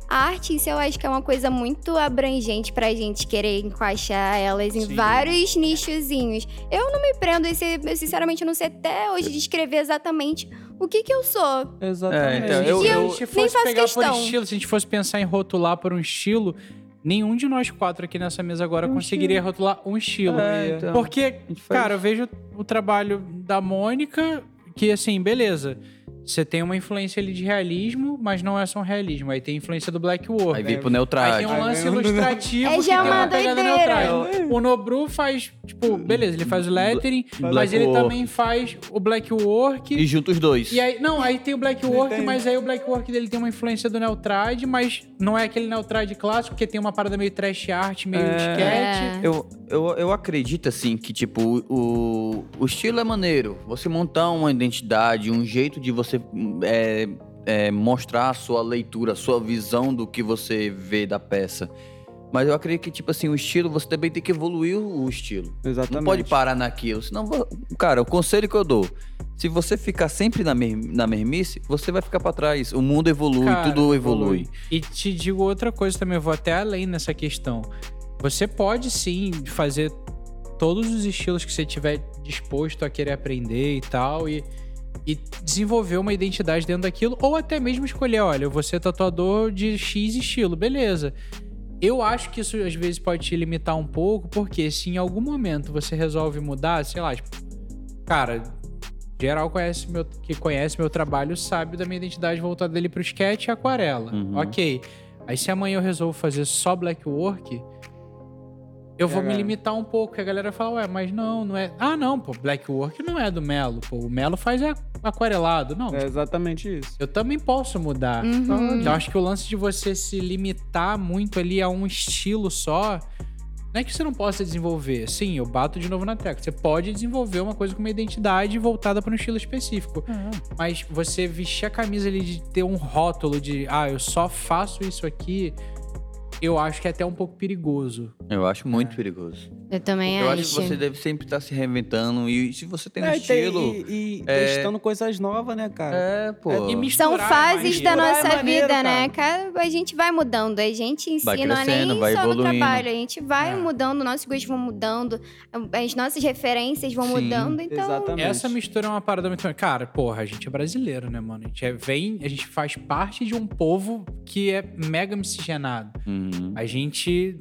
a arte em si, eu acho que é uma coisa muito abrangente pra gente querer encaixar elas em Sim. vários nichozinhos. Eu não me prendo ser, eu sinceramente, eu não sei até hoje descrever exatamente o que que eu sou. Exatamente. É, então, se eu- a eu- gente nem fosse faço pegar por questão. estilo, se a gente fosse pensar em rotular por um estilo, nenhum de nós quatro aqui nessa mesa agora Um conseguiria rotular um estilo. É, então, Porque, cara, eu vejo o trabalho da Mônica, que assim, beleza. Você tem uma influência ali de realismo, mas não é só um realismo. Aí tem influência do Black Work. Aí vem pro Aí neutrade. tem um lance Aí ilustrativo É, que já é tem uma pegada neutral. O Nobru faz, tipo, beleza, ele faz o lettering, mas Black ele Work. também faz o Black Work. E junta os dois. E aí, não, aí tem o Black Work, mas aí o Black Work dele tem uma influência do Neutrad, mas não é aquele Neutrad clássico, porque tem uma parada meio trash art, meio É. sketch. É. Eu, eu, eu acredito, assim, que, tipo, o, o estilo é maneiro. Você montar uma identidade, um jeito de você é, é, mostrar a sua leitura, a sua visão do que você vê da peça. Mas eu acredito que, tipo assim, o estilo, você também tem que evoluir o estilo. Exatamente. Não pode parar naquilo. Senão, cara, o conselho que eu dou. Se você ficar sempre na, mer na mermice, você vai ficar pra trás. O mundo evolui, Cara, tudo evolui. E te digo outra coisa também, eu vou até além nessa questão. Você pode sim fazer todos os estilos que você tiver disposto a querer aprender e tal, e, e desenvolver uma identidade dentro daquilo, ou até mesmo escolher, olha, eu vou ser tatuador de X estilo, beleza. Eu acho que isso às vezes pode te limitar um pouco, porque se em algum momento você resolve mudar, sei lá, tipo, cara, geral conhece meu, que conhece meu trabalho sabe da minha identidade voltada dele pro sketch e aquarela. Uhum. Ok. Aí se amanhã eu resolvo fazer só black work, eu vou me limitar um pouco. E a galera fala, ué, mas não, não é. Ah, não, pô, black work não é do Melo. Pô, o Melo faz aquarelado. Não, É exatamente isso. eu também posso mudar. Uhum. Então acho que o lance de você se limitar muito ali a um estilo só. Não é que você não possa desenvolver. Sim, eu bato de novo na tecla. Você pode desenvolver uma coisa com uma identidade voltada para um estilo específico. Mas você vestir a camisa ali de ter um rótulo de, ah, eu só faço isso aqui, eu acho que é até um pouco perigoso. Eu acho muito perigoso. Eu também Eu acho. acho que você deve sempre estar se reinventando. E se você tem um É, e tem- estilo. E, e é- testando coisas novas, né, cara? É, pô. E São misturar é fases da. Misturar é nossa maneiro, vida, né? Cara, a gente vai mudando. A gente em si Vai não é nem crescendo, vai só no evoluindo. trabalho. A gente vai É. mudando, nossos gostos vão mudando, as nossas referências vão Sim, mudando. Então, Exatamente. Essa mistura é uma parada muito. Cara, porra, a gente é brasileiro, né, mano? A gente é, vem, a gente faz parte de um povo que é mega miscigenado. Uhum. A gente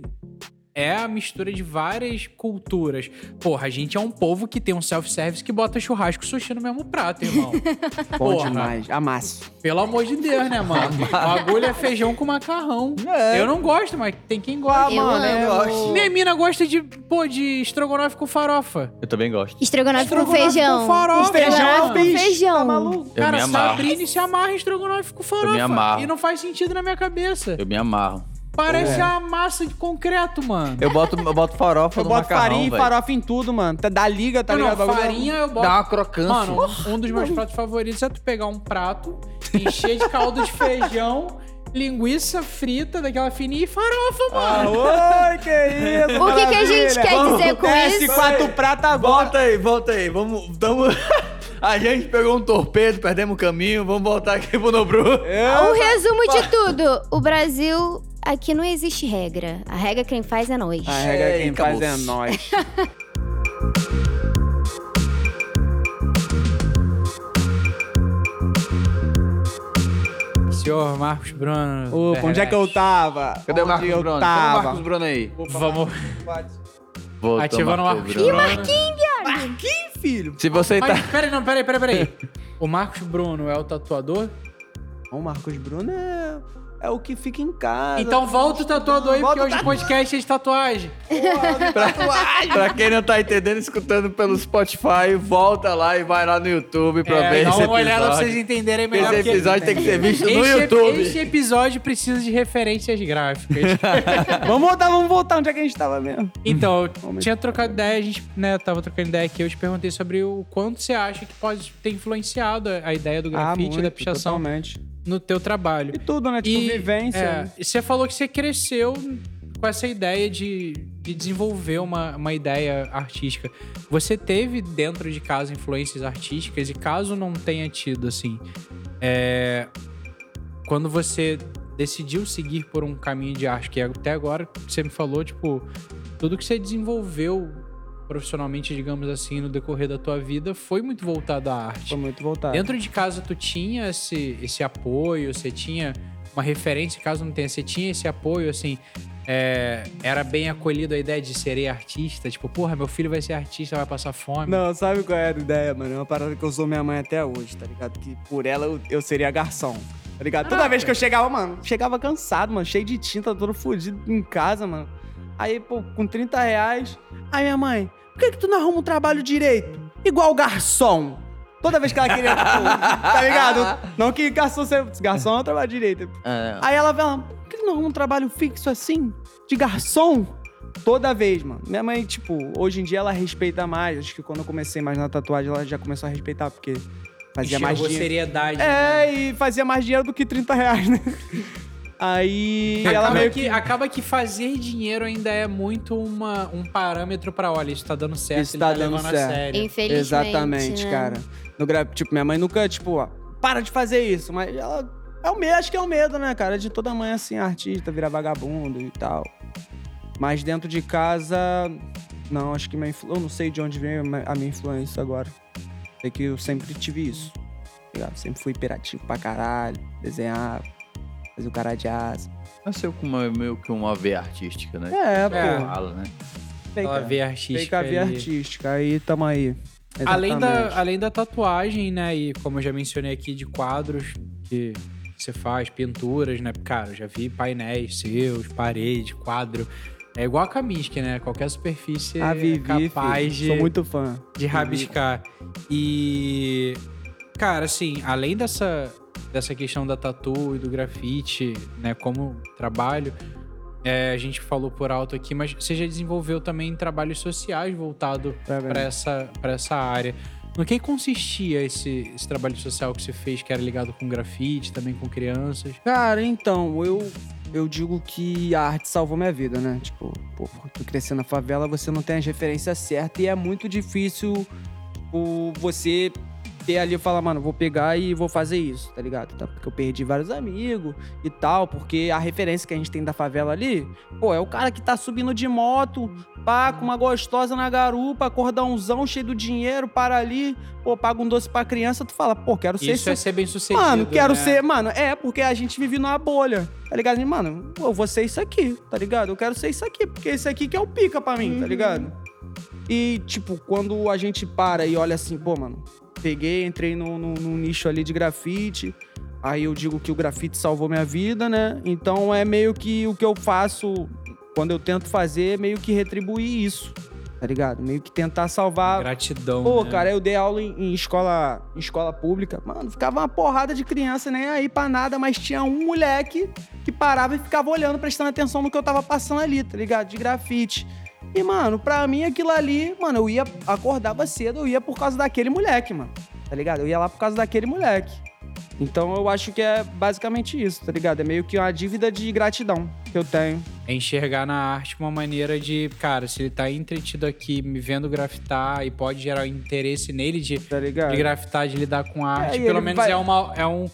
é a mistura de várias culturas. Porra, a gente é um povo que tem um self-service que bota churrasco e sushi no mesmo prato, irmão. [LAUGHS] Bom Porra. demais. Amasso. Pelo amor de Deus, né, mano? [LAUGHS] O bagulho é feijão com macarrão. É. Eu não gosto, mas tem quem gosta. Eu mano, amo. gosto. Minha mina gosta de, pô, de estrogonofe com farofa. Eu também gosto. estrogonofe com Estrogonofe feijão. com farofa, Estrogonofe mano. com feijão. Tá maluco? Eu Cara, me amarro. Sabrina se amarra em estrogonofe com farofa. Eu me amarro. E não faz sentido na minha cabeça. Eu me amarro. Parece É. uma massa de concreto, mano. Eu boto, eu boto farofa Eu no boto macarrão, farinha e farofa em tudo, mano. Tá- Da liga, tá não, ligado? não, farinha eu boto. Dá uma crocância. Mano, um dos meus pratos favoritos é tu pegar um prato, encher de caldo de feijão, [LAUGHS] linguiça frita, daquela fininha e farofa, Ah, mano. oi, que isso, O que que a gente quer Vamos, dizer com desce isso? quatro pratos agora. Volta aí, volta aí. Vamos. Tamo... [LAUGHS] A gente pegou um torpedo, perdemos o caminho. Vamos voltar aqui pro Nobru. O resumo de tudo: o Brasil, aqui não existe regra. A regra quem faz é nós. A regra Ei, quem faz é nós. [LAUGHS] Senhor Marcos Bruno. Opa, onde é que eu tava? Cadê o Marcos eu Bruno? Cadê o tava? Marcos Bruno aí? Vamos Voltou, ativando o Marcos Bruno. Ih, filho. Se você tá. Mas, peraí, não, peraí, peraí, peraí. [LAUGHS] O Marcos Bruno é o tatuador? O Marcos Bruno é, é o que fica em casa. Então volta o tatuador aí, porque o hoje o podcast é de tatuagem. pra quem não tá entendendo, escutando pelo Spotify, volta lá e vai lá no YouTube pra É, ver dá esse uma olhada pra vocês episódio. entenderem melhor. Esse porque episódio tem que ser visto no este, YouTube. Este episódio precisa de referências gráficas. [LAUGHS] Vamos voltar, vamos voltar. Onde é que a gente tava mesmo? Então, tinha trocado ideia, a gente, né, tava trocando ideia aqui, eu te perguntei sobre o quanto você acha que pode ter influenciado a ideia do grafite e da pichação Totalmente. No teu trabalho. E tudo, né? Tipo, E, vivência. é, e você falou que você cresceu com essa ideia de, de desenvolver uma, uma ideia artística. Você teve dentro de casa influências artísticas e caso não tenha tido, assim, é, quando você decidiu seguir por um caminho de arte, que até agora você me falou, tipo, tudo que você desenvolveu profissionalmente, digamos assim, no decorrer da tua vida foi muito voltado à arte. Foi muito voltado. Dentro de casa, tu tinha esse, esse apoio, você tinha uma referência, caso não tenha, você tinha esse apoio, assim, é, era bem acolhido a ideia de serei artista? Tipo, porra, meu filho vai ser artista, vai passar fome. Não, sabe qual era a ideia, mano? É uma parada que eu sou minha mãe até hoje, tá ligado? Que por ela eu, eu seria garçom, tá ligado? Toda vez que eu chegava, mano, chegava cansado, mano, cheio de tinta, todo fudido em casa, mano. Aí, pô, com 30 reais. Aí minha mãe, por que, que tu não arruma um trabalho direito? Igual garçom. Toda vez que ela queria, tipo, [LAUGHS] tá ligado? Não que garçom, seja- garçom é um trabalho direito. É, Aí ela fala, por que não arruma um trabalho fixo assim? De garçom? Toda vez, mano. Minha mãe, tipo, hoje em dia ela respeita mais. Acho que quando eu comecei mais na tatuagem, ela já começou a respeitar, porque fazia mais Enxergou dinheiro. seriedade. né? É, e fazia mais dinheiro do que 30 reais, né? Aí ela Acaba meio que, que. acaba que fazer dinheiro ainda é muito uma, um parâmetro pra, olha, isso tá dando certo, Isso ele tá tá dando certo. Infelizmente. Exatamente, né? cara. No gra... Tipo, minha mãe nunca, tipo, ó, para de fazer isso. Mas ela. É o medo, acho que é o medo, né, cara? De toda mãe assim, artista, virar vagabundo e tal. Mas dentro de casa. Não, acho que minha influ... Eu não sei de onde vem a minha influência agora. É que eu sempre tive isso. tá ligado? Sempre fui hiperativo pra caralho. Desenhar, fazer o cara de asa. Nasceu com uma, meio que uma veia artística, né? É, É. pô. Fala, né? Fake, veia fake artística. a veia artística. Aí tamo aí. Além da, além da tatuagem, né? E como eu já mencionei aqui, de quadros que você faz, pinturas, né? Cara, eu já vi painéis seus, parede, quadro. É igual a Kaminsky, né? Qualquer superfície A é Vivi, capaz filho, de, sou muito fã. de rabiscar. E, cara, assim, além dessa, dessa questão da tatu e do grafite, né, como trabalho, é, a gente falou por alto aqui, mas você já desenvolveu também trabalhos sociais voltado Tá para essa, pra essa área. No que consistia esse, esse trabalho social que você fez, que era ligado com grafite, também com crianças? Cara, então, eu, eu digo que a arte salvou minha vida, né? Tipo, pô, eu cresci na favela, você não tem as referências certas e é muito difícil tipo, você ter ali e falar, mano, vou pegar e vou fazer isso, tá ligado? Tá? Porque eu perdi vários amigos e tal, porque a referência que a gente tem da favela ali, pô, é o cara que tá subindo de moto, pá, com uma gostosa na garupa, cordãozão cheio do dinheiro, para ali, pô, paga um doce pra criança, tu fala, pô, quero ser Isso é ser bem sucedido. Mano, quero né? ser. Mano, é, porque a gente vive numa bolha. Tá ligado? E, Mano, pô, eu vou ser isso aqui, tá ligado? Eu quero ser isso aqui, porque isso aqui que é o pica pra mim, tá ligado? E, tipo, quando a gente para e olha assim, pô, mano, peguei, entrei no, no, no nicho ali de grafite. Aí eu digo que o grafite salvou minha vida, né? Então é meio que o que eu faço quando eu tento fazer, meio que retribuir isso, tá ligado? Meio que tentar salvar Gratidão. Pô, né? cara, eu dei aula em, em escola, em escola pública. Mano, ficava uma porrada de criança, nem aí pra nada, mas tinha um moleque que parava e ficava olhando, prestando atenção no que eu tava passando ali, tá ligado? De grafite. E, mano, pra mim aquilo ali, mano, eu ia, acordava cedo, eu ia por causa daquele moleque, mano. Tá ligado? Eu ia lá por causa daquele moleque. Então eu acho que é basicamente isso, tá ligado? É meio que uma dívida de gratidão que eu tenho. É enxergar na arte uma maneira de, cara, se ele tá entretido aqui me vendo grafitar e pode gerar interesse nele de, Tá de grafitar, de lidar com arte, e pelo menos vai- é, uma, é, um,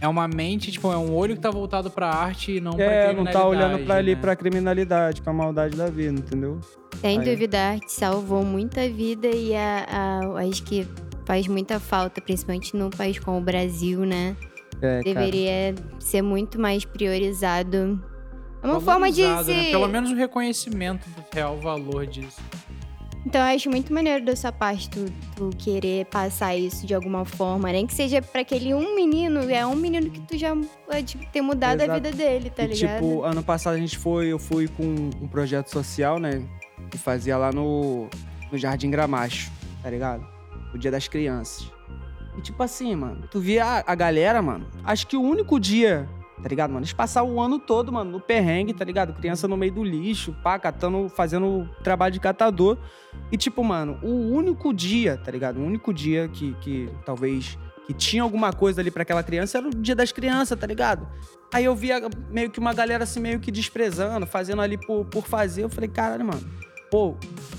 é uma mente, tipo, é um olho que tá voltado pra arte e não pra É, criminalidade. não tá olhando pra ali né? pra criminalidade, pra maldade da vida, entendeu? Sem Aí. dúvida, a arte salvou muita vida e a, a- acho que faz muita falta, principalmente num país como o Brasil, né? É, cara. Deveria ser muito mais priorizado. É uma forma de né? Pelo menos o reconhecimento do real valor disso. Então eu acho muito maneiro da sua parte tu, tu querer passar isso de alguma forma. Nem que seja pra aquele um menino, é um menino que tu já pode ter mudado a Exato. vida dele, tá e, ligado? tipo, ano passado a gente foi, eu fui com um projeto social, né? Que fazia lá no, no Jardim Gramacho, tá ligado? O Dia das Crianças. E tipo assim, mano, tu via a, a galera, mano, acho que o único dia, tá ligado, mano? Eles passavam o ano todo, mano, no perrengue, tá ligado? Criança no meio do lixo, pá, catando, fazendo trabalho de catador. E tipo, mano, o único dia, tá ligado? O único dia que, que talvez que tinha alguma coisa ali pra aquela criança era o dia das crianças, tá ligado? Aí eu via meio que uma galera assim, meio que desprezando, fazendo ali por, por fazer. Eu falei, caralho, mano, pô,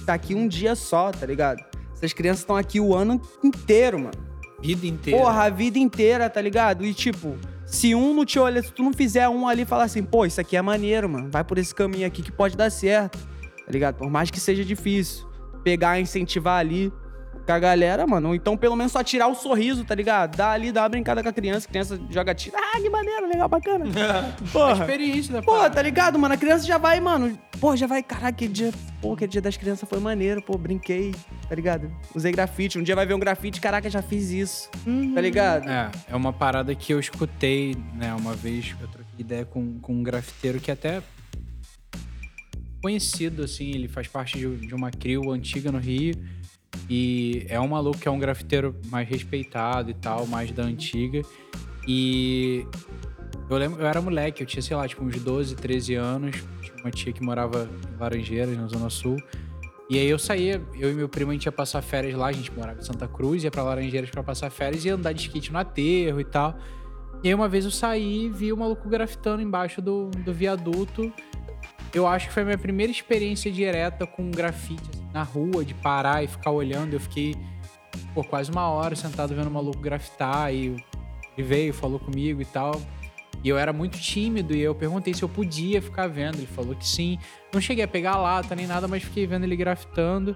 tá aqui um dia só, tá ligado? Essas crianças estão aqui o ano inteiro, mano. Vida inteira. Porra, a vida inteira, tá ligado? E tipo, se um não te olha, se tu não fizer um ali e falar assim, pô, isso aqui é maneiro, mano, vai por esse caminho aqui que pode dar certo, tá ligado? Por mais que seja difícil. Pegar, incentivar ali. Com a galera, mano. Ou então, pelo menos, só tirar o sorriso, tá ligado? Dá ali, dá uma brincada com a criança. A criança joga tiro. Ah, que maneiro, legal, bacana. [LAUGHS] Porra. Experiência da Pô, tá ligado, mano? A criança já vai, mano. Pô, já vai. Caraca, que dia. Pô, que dia das crianças foi maneiro. Pô, brinquei, tá ligado? Usei grafite. Um dia vai ver um grafite. Caraca, já fiz isso. Tá ligado? É, é uma parada que eu escutei, né, uma vez, eu troquei ideia com, com um grafiteiro que até conhecido, assim, ele faz parte de, de uma crew antiga no Rio e é um maluco que é um grafiteiro mais respeitado e tal, mais da antiga e eu lembro, eu era moleque, eu tinha, sei lá, tipo uns 12, 13 anos, tinha uma tia que morava em Laranjeiras, na Zona Sul, e aí eu saía, eu e meu primo, a gente ia passar férias lá, a gente morava em Santa Cruz, ia pra Laranjeiras pra passar férias e andar de skate no aterro e tal. E aí uma vez eu saí e vi o maluco grafitando embaixo do, do viaduto. Eu acho que foi a minha primeira experiência direta com grafite assim, na rua, de parar e ficar olhando. Eu fiquei por quase uma hora sentado vendo o maluco grafitar e ele veio, falou comigo e tal. E eu era muito tímido e eu perguntei se eu podia ficar vendo. Ele falou que sim. Não cheguei a pegar a lata nem nada, mas fiquei vendo ele grafitando.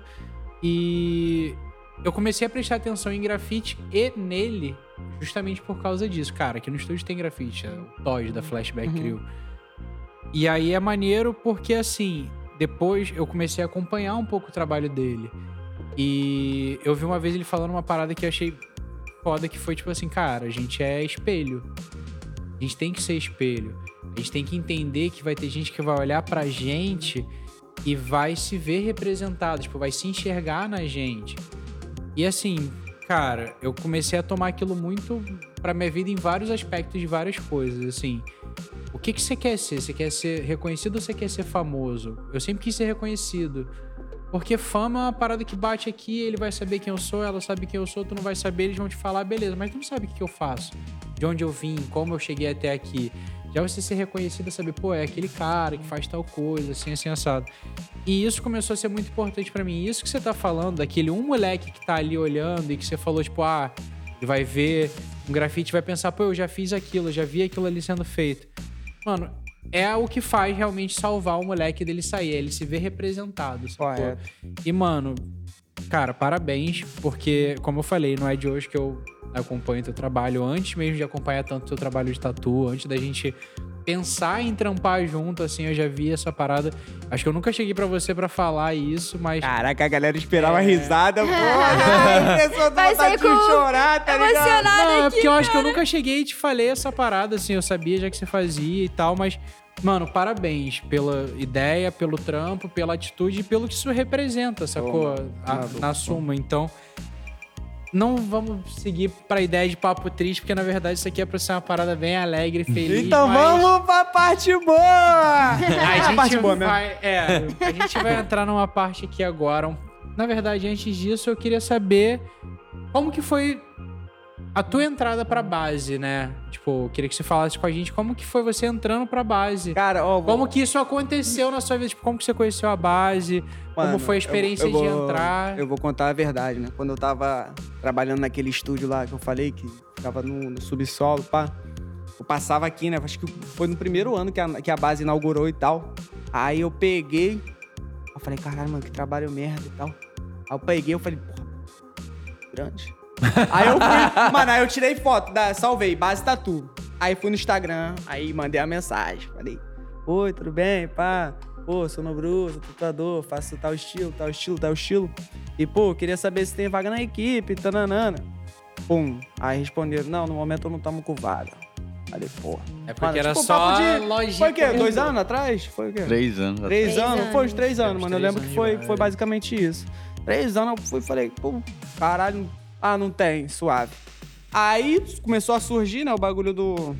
E eu comecei a prestar atenção em grafite e nele justamente por causa disso. Cara, aqui no estúdio tem grafite, é o Toys da Flashback Crew. E aí é maneiro porque, assim, depois eu comecei a acompanhar um pouco o trabalho dele. E eu vi uma vez ele falando uma parada que eu achei foda, que foi tipo assim, cara, a gente é espelho. A gente tem que ser espelho. A gente tem que entender que vai ter gente que vai olhar pra gente e vai se ver representado, tipo, vai se enxergar na gente. E assim, cara, eu comecei a tomar aquilo muito pra minha vida em vários aspectos de várias coisas, assim. O que que você quer ser? Você quer ser reconhecido ou você quer ser famoso? Eu sempre quis ser reconhecido. Porque fama é uma parada que bate aqui, ele vai saber quem eu sou, ela sabe quem eu sou, tu não vai saber, eles vão te falar, beleza, mas tu não sabe o que, eu faço, de onde eu vim, como eu cheguei até aqui. Já você ser reconhecido saber, pô, é aquele cara que faz tal coisa, assim, assim, assado. E isso começou a ser muito importante pra mim. Isso que você tá falando, daquele um moleque que tá ali olhando e que você falou, tipo, ah, ele vai ver um grafite vai pensar, pô, eu já fiz aquilo, já vi aquilo ali sendo feito. Mano, é o que faz realmente salvar o moleque dele sair, é ele se ver representado? Correto. E, mano, cara, parabéns, porque, como eu falei, não é de hoje que eu acompanho teu trabalho, antes mesmo de acompanhar tanto teu trabalho de tatu, antes da gente pensar em trampar junto, assim, eu já vi essa parada. Acho que eu nunca cheguei pra você pra falar isso, mas. Caraca, a galera esperava É. risada, pô. [LAUGHS] A pessoa dá Vai vontade de chorar, tá ligado? Não, é aqui, porque eu acho que eu nunca cheguei e te falei essa parada, assim, eu sabia já que você fazia e tal, mas, mano, parabéns pela ideia, pelo trampo, pela atitude e pelo que isso representa, sacou? A- maluco, na suma, então. Não vamos seguir pra ideia de papo triste, porque na verdade isso aqui é pra ser uma parada bem alegre, feliz. Então mas vamos pra parte boa! [LAUGHS] A parte gente boa mesmo. vai, é, a gente vai entrar numa parte aqui agora. Na verdade, antes disso, eu queria saber como que foi a tua entrada pra base, né? Tipo, eu queria que você falasse com a gente como que foi você entrando pra base. Cara, ó, Como que isso aconteceu na sua vida? Tipo, como que você conheceu a base? como Mano, foi a experiência eu- eu de vou- entrar? Eu vou contar a verdade, né? Quando eu tava trabalhando naquele estúdio lá que eu falei, que ficava no, no subsolo, pá. Eu passava aqui, né? Acho que foi no primeiro ano que a, que a base inaugurou e tal. Aí eu peguei. Eu falei, caralho, mano, que trabalho merda e tal. Aí eu peguei, eu falei, porra, grande. Aí eu fui, mano, aí eu tirei foto, da, salvei, base tatu. Aí fui no Instagram, aí mandei a mensagem. Falei, oi, tudo bem, pá? Pô, sou no Bruce, tatuador, faço tal estilo, tal estilo, tal estilo. E, pô, queria saber se tem vaga na equipe, tananana. Pum. Aí responderam, não, no momento eu não tomo com vaga. Falei, porra. É porque Mano, era tipo, só de- lojinha. Foi o quê? Dois anos atrás? Foi o quê? Três anos. Três Três anos? anos. Foi uns três anos, mano. Eu três lembro que foi, foi basicamente isso. Três anos eu fui e falei, pô, caralho. Ah, não tem, suave. Aí começou a surgir, né, o bagulho do.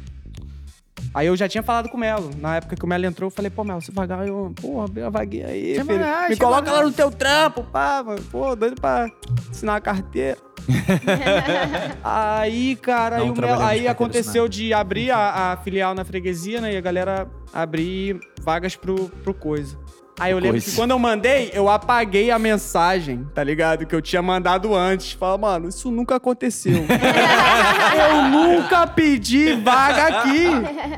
Aí eu já tinha falado com o Melo. Na época que o Melo entrou, eu falei, pô, Melo, se vagar, eu, pô, abri a vaguinha aí, filho. lá, Me coloca lá." lá no teu trampo, pá, mano. Pô, doido pra assinar a carteira. [LAUGHS] aí, cara, Não aí, o Melo- aí com carteira aconteceu de abrir a, a filial na freguesia, né? E a galera abrir vagas pro, pro coisa. Aí eu lembro Coisa. que quando eu mandei, eu apaguei a mensagem, tá ligado? Que eu tinha mandado antes. Fala, mano, isso nunca aconteceu. [LAUGHS] eu nunca pedi vaga aqui.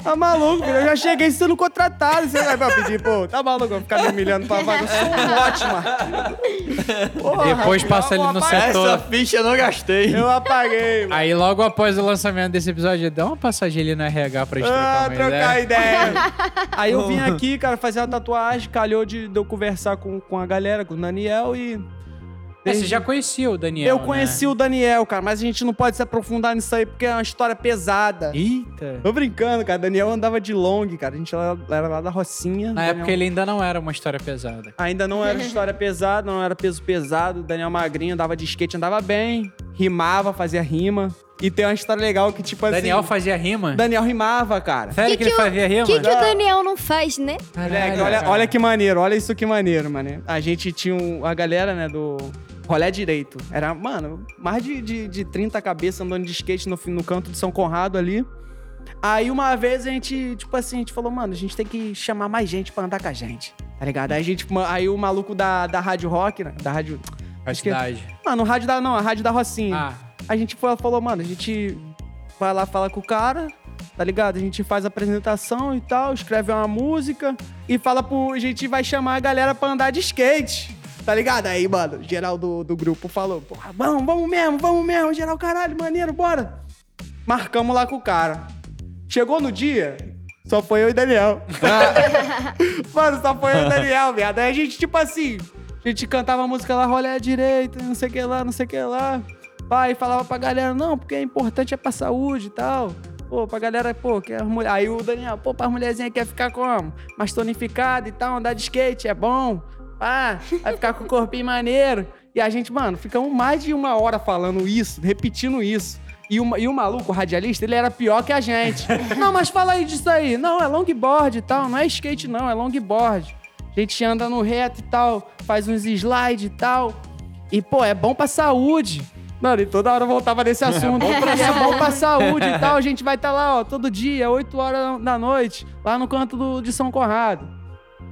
Tá maluco? Eu já cheguei sendo contratado. Você vai pedir, pô, tá maluco? Vou ficar me humilhando pra vaga. Eu sou um ótimo. Porra, Depois passa ali no setor. Essa ficha eu não gastei. Eu apaguei, mano. Aí logo após o lançamento desse episódio, dá uma passadinha ali no RH pra gente Ah, trocar uma trocar ideia. ideia. [LAUGHS] Aí eu vim aqui, cara, fazer uma tatuagem, calhou de, de eu conversar com, com a galera, com o Daniel e. É, você já conhecia o Daniel, Eu né? conheci o Daniel, cara, mas a gente não pode se aprofundar nisso aí porque é uma história pesada. Eita. Tô brincando, cara. Daniel andava de long, cara. A gente era, era lá da Rocinha. Na Daniel- época ele ainda não era uma história pesada. Ainda não era história pesada, não era peso pesado. Daniel magrinho, andava de skate, andava bem. Rimava, fazia rima. E tem uma história legal que, tipo Daniel assim... fazia rima? Daniel rimava, cara. Sério que, Que ele que o- fazia rima? O que, que o Daniel não faz, né? Moleque, olha, olha que maneiro, olha isso que maneiro, mano. A gente tinha um- a galera, né, do rolé direito. Era, mano, mais de, de, de 30 cabeças andando de skate no, no canto de São Conrado ali. Aí uma vez a gente, tipo assim, a gente falou, mano, a gente tem que chamar mais gente pra andar com a gente. Tá ligado? Aí a gente, aí o maluco da, da Rádio Rock, né? Da Rádio. Acho que- cidade. Mano, rádio da. Não, a rádio da Rocinha. Ah, A gente foi, falou, mano, a gente vai lá falar com o cara, tá ligado? A gente faz a apresentação e tal, escreve uma música e fala pro. A gente vai chamar a galera pra andar de skate. Tá ligado? Aí, mano, geral do, do grupo falou, porra, vamos, vamos mesmo, vamos mesmo, geral, caralho, maneiro, bora. Marcamos lá com o cara. Chegou no dia, só foi eu e Daniel. [LAUGHS] [LAUGHS] Mano, só foi eu e Daniel, viado. Aí a gente, tipo assim, a gente cantava a música lá, rolê à direita, não sei o que lá, não sei o que lá. Pai, falava pra galera, não, porque é importante é pra saúde e tal. Pô, pra galera, pô, que as mulher... Aí o Daniel, pô, pra mulherzinha quer ficar como? Mais tonificada e tal, andar de skate é bom. Ah, vai ficar com o corpinho maneiro. E a gente, mano, ficamos mais de uma hora falando isso, repetindo isso. E o, e o maluco, o radialista, ele era pior que a gente. [LAUGHS] não, mas fala aí disso aí. Não, é longboard e tal, não é skate não, é longboard. A gente anda no reto e tal, faz uns slides e tal. E, pô, é bom pra saúde. Mano, e toda hora eu voltava nesse [LAUGHS] assunto. E é bom pra saúde e tal. A gente vai estar lá, ó, todo dia, 8 horas da noite, lá no canto do, de São Conrado.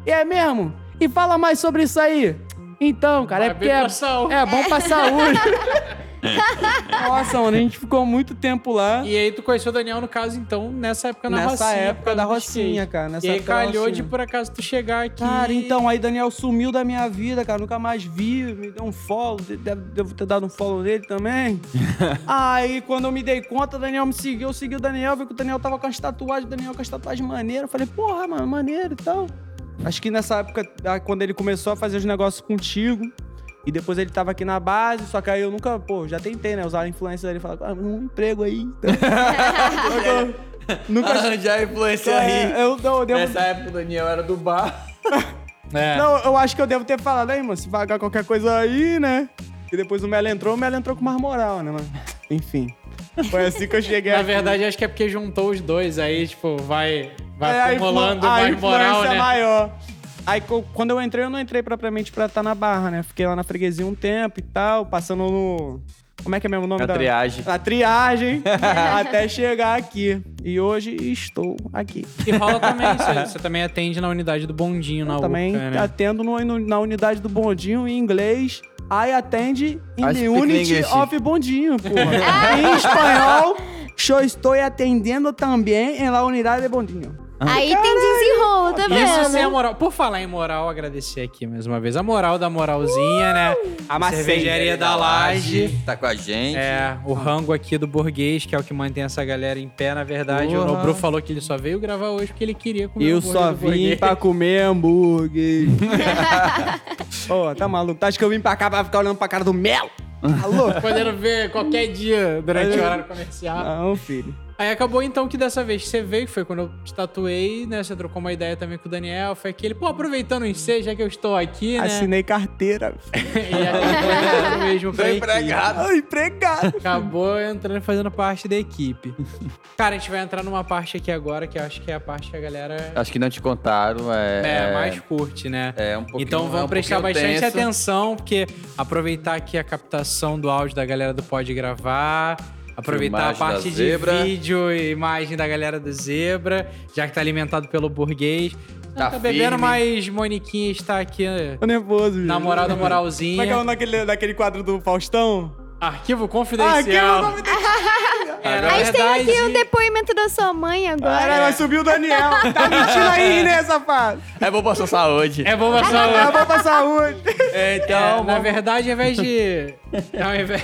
E é mesmo? E fala mais sobre isso aí. Então, cara, é Vai porque é, pra saúde. é bom pra [LAUGHS] saúde. [LAUGHS] [LAUGHS] Nossa, mano, a gente ficou muito tempo lá. E aí tu conheceu o Daniel, no caso, então, nessa época na Nessa Rocinha. época por causa da Rocinha, cara, nessa e aí época calhou de, por acaso, tu chegar aqui. Cara, então, aí Daniel sumiu da minha vida, cara. Nunca mais vi, me deu um follow. de- Deve, devo ter dado um follow nele também. [LAUGHS] aí, quando eu me dei conta, o Daniel me seguiu. Eu segui o Daniel, vi que o Daniel tava com as tatuagens. O Daniel com as tatuagens maneiras. Eu falei, porra, mano, maneiro e tal. Acho que nessa época, ah, quando ele começou a fazer os negócios contigo. E depois ele tava aqui na base, só que aí eu nunca, pô, já tentei, né? Usar a influência dele e falar, ah, um emprego aí. [LAUGHS] nunca. Arranjar influência aí. É, eu, eu, eu devo, Nessa época o Daniel era do bar. [LAUGHS] É. Não, eu acho que eu devo ter falado aí, mano, se vagar qualquer coisa aí, né? E depois o Melo entrou, o Melo entrou com mais moral, né, mano? Enfim. Foi assim que eu cheguei Na aqui. verdade, acho que é porque juntou os dois, aí, tipo, vai, vai É, acumulando mais moral, influência né? maior. Aí quando eu entrei, eu não entrei propriamente pra estar na barra, né? Fiquei lá na freguesia um tempo e tal, passando no. Como é que é mesmo o nome Na da. triagem. Na triagem, [LAUGHS] até chegar aqui. E hoje estou aqui. E rola também, você, você também atende na unidade do bondinho na Também UCA, né? atendo no- no- na unidade do bondinho em inglês. I attend in I the unity English. of bondinho, porra. em espanhol, eu estou atendendo também em la unidade de bondinho. Aí tem desenrolo, tá vendo? Isso sem a moral. Por falar em moral, agradecer aqui mais uma vez. A moral da moralzinha, né? A Cervejaria da Laje. Tá com a gente. É, o rango aqui do burguês, que é o que mantém essa galera em pé, na verdade. O Porra. Nobru falou que ele só veio gravar hoje porque ele queria comer Eu só vim burguês. pra comer hambúrguer. [LAUGHS] Ô, tá maluco? Tu acha que eu vim pra cá pra ficar olhando pra cara do Melo? Tá louco? [LAUGHS] Podendo ver qualquer dia durante o horário comercial. Não, filho. Aí acabou então que dessa vez que você veio, que foi quando eu te tatuei, né? Você trocou uma ideia também com o Daniel. Foi aquele, pô, aproveitando o ensejo, já que eu estou aqui, né? Assinei carteira. [LAUGHS] E acabou mesmo pra equipe. empregado. Empregado. Acabou entrando e fazendo parte da equipe. Cara, a gente vai entrar numa parte aqui agora que eu acho que é a parte que a galera Acho que não te contaram. É, é, mais curte, né? É um pouquinho Então é vamos um prestar bastante tenso. atenção, porque aproveitar aqui a captação do áudio da galera do Pode Gravar, aproveitar Filmagem a parte de Zebra. vídeo e imagem da galera do Zebra, já que tá alimentado pelo burguês. Tá Tá bebendo, mas Moniquinha está aqui, Tô nervoso, gente. namorada Como é que é o moralzinha. daquele, daquele quadro do Faustão? Arquivo Ah, que é o confidencial. nome dele. É, Mas tem aqui o depoimento da sua mãe agora. Caralho, vai subir o Daniel. Tá mentindo aí, [LAUGHS] né, safado? É bom pra sua saúde. É bom pra É sua... bom pra saúde. É, É, então, na verdade, ao invés de... [LAUGHS] Ao invés...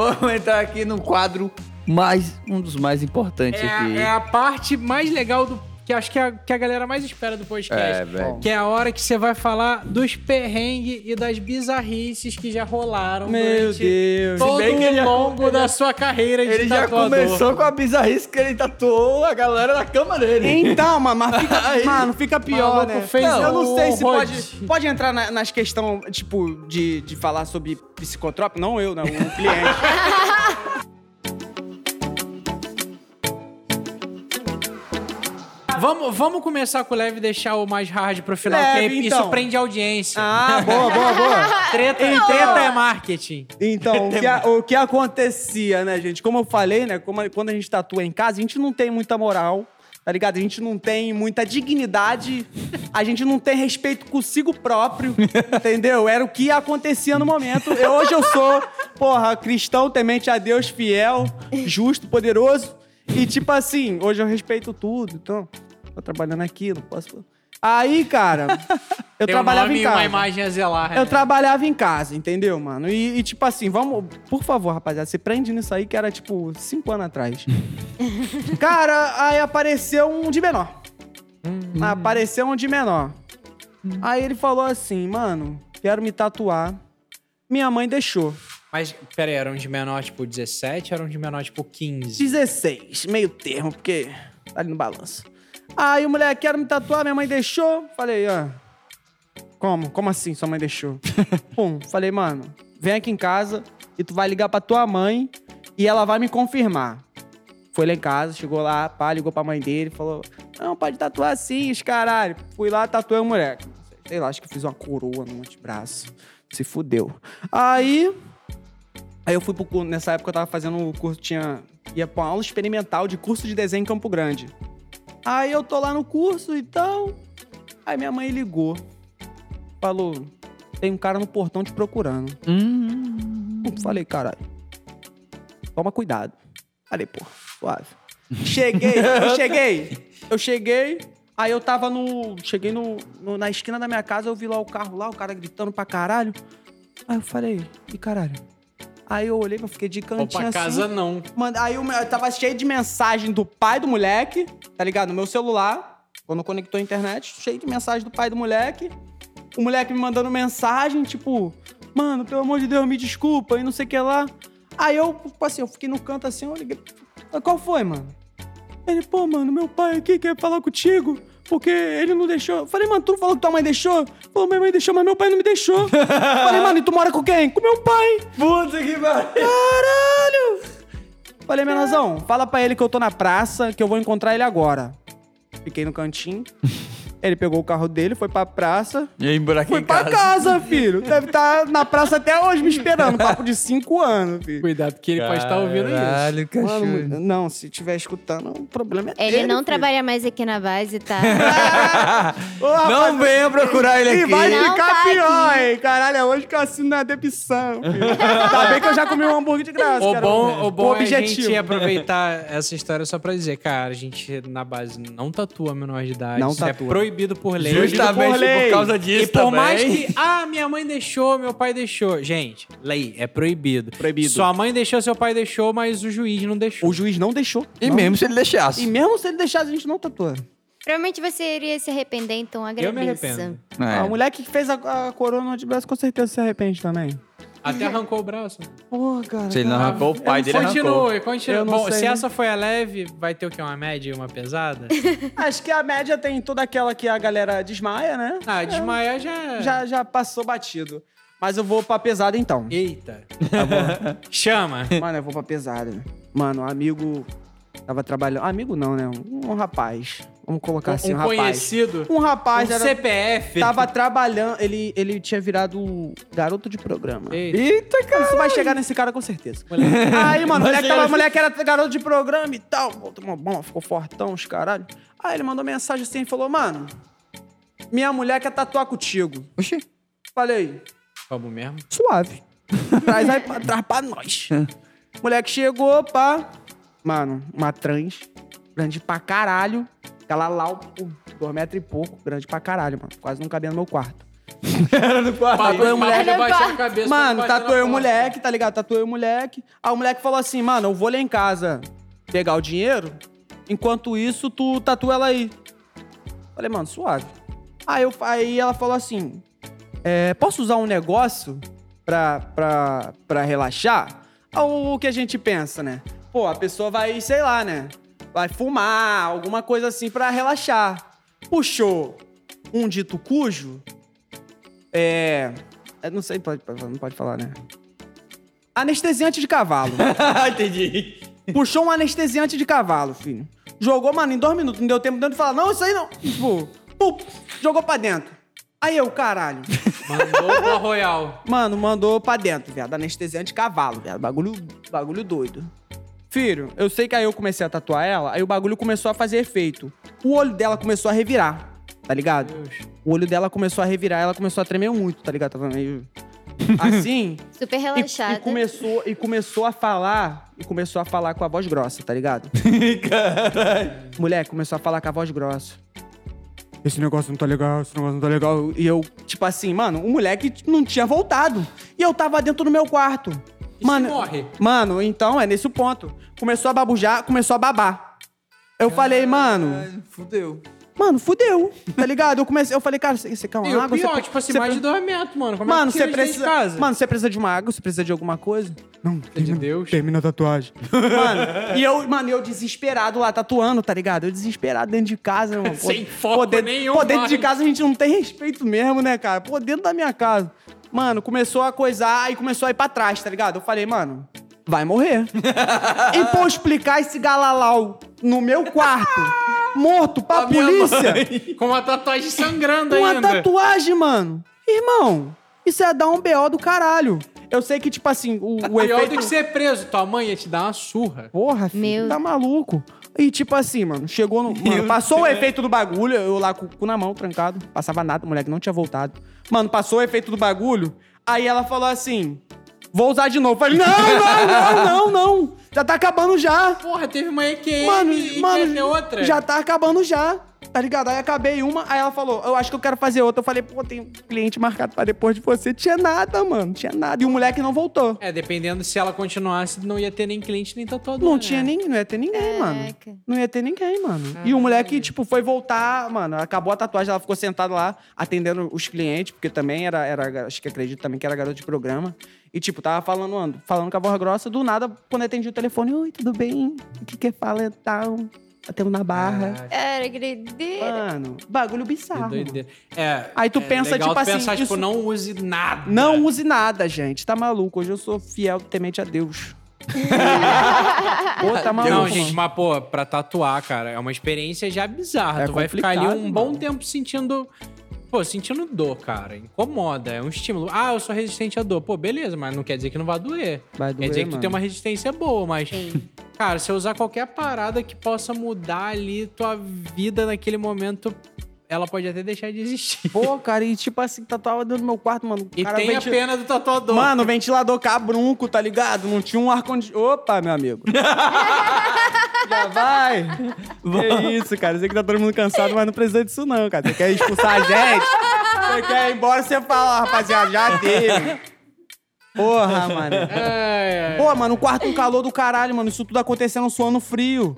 vamos entrar aqui no quadro mais, um dos mais importantes aqui. É, é a parte mais legal do... Que acho que é a, que a galera mais espera do podcast. É, velho. Que é a hora que você vai falar dos perrengues e das bizarrices que já rolaram Meu Deus. todo Se bem que ele já- o longo da sua carreira de Ele já tatuador. começou com a bizarrice que ele tatuou a galera na cama dele. Então, mano, mas fica, [LAUGHS] Aí. mano, fica pior, Maluco né? fez eu não sei se pode, pode entrar na- nas questões, tipo, de, de falar sobre psicotrópico. Não eu, né? O cliente. [LAUGHS] Vamos, vamos começar com o leve e deixar o mais hard pro final, Leve, porque então. isso prende audiência. ah, [LAUGHS] boa, boa, boa. Treta, treta é marketing. Então, o [LAUGHS] que, a- o que acontecia, né, gente? Como eu falei, né? como quando a gente tatua em casa, a gente não tem muita moral, tá ligado? A gente não tem muita dignidade, a gente não tem respeito consigo próprio, [LAUGHS] entendeu? Era o que acontecia no momento. Eu- hoje eu sou, porra, cristão, temente a Deus, fiel, justo, poderoso. E tipo assim, hoje eu respeito tudo, então, tô trabalhando aqui, não posso. Aí, cara, [LAUGHS] eu Tem um trabalhava nome em e uma casa. imagem a zelar. Eu né? trabalhava em casa, entendeu, mano? E, e, tipo assim, vamos. Por favor, rapaziada, se prende nisso aí que era tipo cinco anos atrás. [LAUGHS] Cara, aí apareceu um de menor. Apareceu um de menor. Aí ele falou assim, mano, quero me tatuar. Minha mãe deixou. Mas, pera aí, eram de menor, tipo, 17 ou eram de menor, tipo, 15? 16, meio termo, porque tá ali no balanço. Aí o moleque, quero me tatuar, minha mãe deixou. Falei, ah. Como? Como assim sua mãe deixou? [LAUGHS] Pum, falei, mano, vem aqui em casa e tu vai ligar pra tua mãe e ela vai me confirmar. Foi lá em casa, chegou lá, pá, ligou pra mãe dele, falou: Não, pode tatuar sim, os caralho. Fui lá, tatuei o moleque. Sei lá, acho que fiz uma coroa no antebraço. Se fudeu. Aí. Aí eu fui pro. Nessa época eu tava fazendo o curso, tinha. ia pra uma aula experimental de curso de desenho em Campo Grande. Aí eu tô lá no curso e tal. Aí minha mãe ligou. Falou: tem um cara no portão te procurando. Hum. Falei, caralho. Toma cuidado. Falei, pô, suave. Cheguei, eu [LAUGHS] cheguei. Eu cheguei, aí eu tava no. Cheguei no, no- na esquina da minha casa, eu vi lá o carro lá, o cara gritando pra caralho. Aí eu falei, e caralho? Aí eu olhei, eu fiquei de Vou cantinho pra assim. casa, não. Mano, aí o meu- eu tava cheio de mensagem do pai do moleque, tá ligado? No meu celular, quando conectou a internet, cheio de mensagem do pai do moleque. O moleque me mandando mensagem, tipo, mano, pelo amor de Deus, me desculpa e não sei o que lá. Aí eu, tipo assim, eu fiquei no canto assim, eu liguei. Qual foi, mano? Ele, pô, mano, meu pai aqui quer falar contigo. Porque ele não deixou. Eu Falei, mano, tu não falou que tua mãe deixou? Falou, minha mãe deixou, mas meu pai não me deixou. Falei, mano, e tu mora com quem? Com meu pai. Puta que pariu. Caralho! Falei, menorzão, fala pra ele que eu tô na praça, que eu vou encontrar ele agora. Fiquei no cantinho. Ele pegou o carro dele, foi pra praça. E aí, aqui Foi em pra casa. casa, filho. Deve estar na praça até hoje me esperando. Papo de cinco anos, filho. Cuidado, que ele pode estar ouvindo isso. Caralho, cachorro. Mano, não, se estiver escutando, o problema é Ele dele, não filho. trabalha mais aqui na base, tá? [LAUGHS] [LAUGHS] Ô, rapaz, Não venha procurar ele aqui. vai Não ficar tá pior, hein? Caralho, é hoje que eu assino na depição, filho. [LAUGHS] Ainda bem que eu já comi um hambúrguer de graça, O cara. bom, o bom é a gente aproveitar essa história só pra dizer, cara, a gente na base não tatua menor de idade. Não isso é tatua. Proibido por lei. Justamente por lei. por causa disso E por também. mais que, ah, minha mãe deixou, meu pai deixou. Gente, lei, é proibido. Proibido. Sua mãe deixou, seu pai deixou, mas o juiz não deixou. O juiz não deixou. E Não. mesmo se ele deixasse. E mesmo se ele deixasse, a gente não tatua. Provavelmente você iria se arrepender, então Eu me arrependo. É. A mulher que fez a, a coroa no antebraço com certeza se arrepende também. Até arrancou o braço. Porra, cara. Se ele não cara. arrancou, o pai dele arrancou. Continue, continue. Bom, sei, se né? essa foi a leve, vai ter o quê? Uma média e uma pesada? [LAUGHS] Acho que a média tem toda aquela que a galera desmaia, né? Ah, desmaiar já... Já, já passou batido. Mas eu vou pra pesada então. Eita. [LAUGHS] Chama. Mano, eu vou pra pesada. Mano, um amigo tava trabalhando. Amigo não, né? Um rapaz. Vamos colocar assim, um, um rapaz. conhecido. Um rapaz um era, CPF. tava trabalhando, ele, ele tinha virado garoto de programa. Eita. Eita, cara. Isso vai chegar nesse cara com certeza. Aí, mano, o moleque, tava, moleque era garoto de programa e tal. Uma bomba, ficou fortão, os caralho. Aí ele mandou mensagem assim e falou, mano, minha mulher quer tatuar contigo. Oxi. Falei, Vamos mesmo? suave. Traz aí pra, traz pra nós. [LAUGHS] Moleque chegou, pá. Mano, uma trans. Grande pra caralho. Aquela lá, pô, dois metros e pouco. Grande pra caralho, mano. Quase não cabia no meu quarto. [LAUGHS] Era no quarto. Papo, Tatuei o moleque. a cabeça. Mano, tatuei o moleque, tá ligado? Tatuei o moleque. Aí o moleque falou assim, mano, eu vou lá em casa pegar o dinheiro. Enquanto isso, tu tatua ela aí. Falei, mano, suave. Aí, eu, aí ela falou assim: é, posso usar um negócio pra, pra, pra relaxar? Aí O que a gente pensa, né? Pô, a pessoa vai, sei lá, né? Vai fumar, alguma coisa assim pra relaxar. Puxou um dito cujo. É. é, Não sei, pode, não pode falar, né? Anestesiante de cavalo. [LAUGHS] Entendi. Puxou um anestesiante de cavalo, filho. Jogou, mano, em dois minutos. Não deu tempo de falar, não, isso aí não. Tipo, pum, jogou pra dentro. Aí eu, caralho. Mandou pro Royal. Mano, mandou pra dentro, viado. Anestesiante de cavalo, viado. Bagulho, bagulho doido. Filho, eu sei que aí eu comecei a tatuar ela, aí o bagulho começou a fazer efeito. O olho dela começou a revirar, tá ligado? O olho dela começou a revirar, ela começou a tremer muito, tá ligado? Tava meio. [LAUGHS] Assim. Super E, relaxada. e começou, e começou a falar, e começou a falar com a voz grossa, tá ligado? [LAUGHS] Mulher, começou a falar com a voz grossa. Esse negócio não tá legal, esse negócio não tá legal. E eu, tipo assim, mano, o moleque não tinha voltado. E eu tava dentro do meu quarto. E se morre? Mano, então é nesse o ponto. Começou a babujar, começou a babar. Eu falei, mano, Fudeu. mano, fudeu, tá ligado? Eu comecei, eu falei, cara, você, você quer uma E água? pior, Você- tipo assim, você mais pre- de dois metros, mano. Como Mano, é que você precisa. de casa? Mano, você precisa de uma água, você precisa de alguma coisa? Não, de Deus. termina a tatuagem. Mano, [LAUGHS] e eu, mano, eu desesperado lá tatuando, tá ligado? Eu desesperado dentro de casa, mano. [LAUGHS] Pô, Sem foco pô, dentro, nenhum, Pô, dentro de mano. casa a gente não tem respeito mesmo, né, cara? Pô, dentro da minha casa. Mano, começou a coisar e começou a ir pra trás, tá ligado? Eu falei, mano, vai morrer. [LAUGHS] e pô, explicar esse galalau no meu quarto, [LAUGHS] morto pra minha polícia. Com uma tatuagem sangrando Uma ainda. tatuagem, mano. Irmão, isso é dar um BO do caralho. Eu sei que, tipo assim, o, o Pior efeito... do que ser preso. Tua mãe ia te dar uma surra. Porra, filho, Meu- tá maluco. E tipo assim, mano, chegou no. [LAUGHS] Mano, passou o efeito do bagulho, eu lá com o cu na mão, trancado. Passava nada, o moleque não tinha voltado. Mano, passou o efeito do bagulho. Aí ela falou assim: vou usar de novo. Falei, não, não, não, não, não. Já tá acabando já. Porra, teve uma EQM Mano, e mano, ter outra. já tá acabando já. Tá ligado? Aí acabei uma, aí ela falou, eu acho que eu quero fazer outra. Eu falei, pô, tem um cliente marcado pra depois de você. Tinha nada, mano, tinha nada. E o moleque não voltou. É, dependendo se ela continuasse, não ia ter nem cliente nem tatuador. Não né? tinha ninguém, não ia ter ninguém, mano. Não ia ter ninguém, mano. E o moleque, tipo, foi voltar, mano. Acabou a tatuagem, ela ficou sentada lá, atendendo os clientes, porque também era, era acho que acredito também que era garota de programa. E, tipo, tava falando, falando com a voz grossa, do nada, quando eu atendi o telefone, oi, tudo bem? O que que fala e tal? Batendo na barra. Caraca, Cara, grideira. Mano, bagulho bizarro. doideira. É, Aí tu é pensa, legal tipo tu assim, pensar, tipo, não use nada. Não use nada, gente. Tá maluco. Hoje eu sou fiel, temente a Deus. [LAUGHS] Pô, tá maluco. Não, mano. gente, mas, pô, pra tatuar, cara, é uma experiência já bizarra. É tu vai ficar ali um complicado, bom mano. tempo sentindo. Pô, sentindo dor, cara. Incomoda, é um estímulo. Ah, eu sou resistente à dor. Pô, beleza, mas não quer dizer que não vai doer. Vai quer doer, dizer que tu tem uma resistência boa, mas. Cara, se eu usar qualquer parada que possa mudar ali tua vida naquele momento, ela pode até deixar de existir. Pô, cara, e tipo assim, tatuava dentro do meu quarto, mano. E cara, tem a pena do tatuador. Mano, ventilador cabrunco, tá ligado? Não tinha um ar-condicionado. Opa, meu amigo. [LAUGHS] Já vai. Que isso, cara. Eu sei que tá todo mundo cansado, mas não precisa disso, não, cara. Você quer expulsar a gente? Você quer ir embora, você fala, "Ó, rapaziada, já deu. Porra, mano. É, é. Pô, mano, o quarto um calor do caralho, mano. Isso tudo acontecendo suando frio.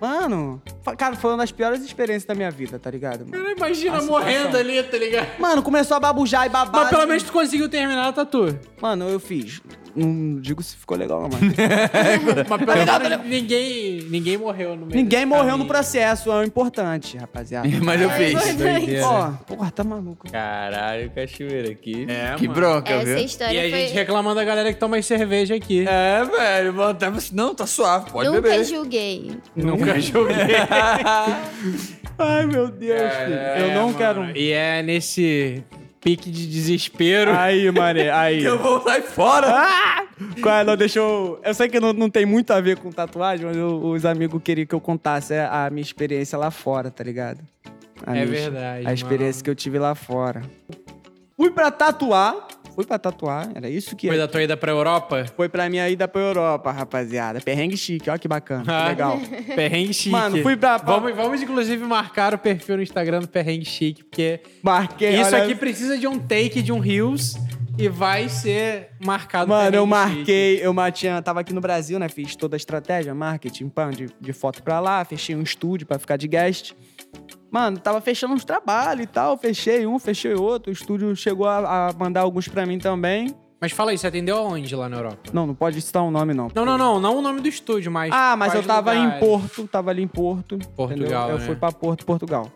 Mano, cara, foi uma das piores experiências da minha vida, tá ligado? Mano, Cara, Imagina A morrendo situação. ali, tá ligado? Mano, começou a babujar e babar. Mas pelo menos tu conseguiu terminar a tatu. Mano, eu fiz. Não digo se ficou legal, não, mano. [LAUGHS] Mas pelo menos ninguém, ninguém morreu no meio Ninguém desse morreu no caminho. processo, é o importante, rapaziada. [LAUGHS] Mas eu fiz. Ó, porra, tá maluco. Caralho, cachoeira aqui. É, que mano. bronca, Essa viu? história E a foi... gente reclamando da galera que toma cerveja aqui. É, velho. mano, tava assim, Não, tá suave, pode Nunca beber. julguei. Nunca [LAUGHS] joguei. Ai, meu Deus, filho. Eu não quero. E é nesse pique de desespero. Aí, mané, aí. [LAUGHS] Eu vou sair fora! Ah! Qual é? Não, deixa eu. Eu sei que não, não tem muito a ver com tatuagem, mas eu- os amigos queriam que eu contasse a, a minha experiência lá fora, tá ligado? A É minha- verdade, A experiência mano. que eu tive lá fora. Fui pra tatuar. Fui pra tatuar, era isso que Foi da tua ida pra Europa? Foi pra minha ida pra Europa, rapaziada. Perrengue chique, ó que bacana. que Ah, legal. [LAUGHS] Perrengue chique. Mano, fui pra- Vamos, vamos, inclusive, marcar o perfil no Instagram do Perrengue Chique, porque Marquei. isso olha- aqui precisa de um take de um Reels e vai ser marcado Mano, eu Perrengue Chique. marquei, eu tinha, tava aqui no Brasil, né? Fiz toda a estratégia, marketing, pã, de, de foto pra lá, fechei um estúdio pra ficar de guest. Mano, tava fechando uns trabalhos e tal, fechei um, fechei outro. O estúdio chegou a, a mandar alguns pra mim também. Mas fala aí, você atendeu aonde lá na Europa? Não, não pode citar o nome, não. Não, não, não. Não o nome do estúdio, mas. Ah, mas eu tava em lugares? Porto, tava ali em Porto. Portugal, entendeu? Eu né? fui pra Porto, Portugal.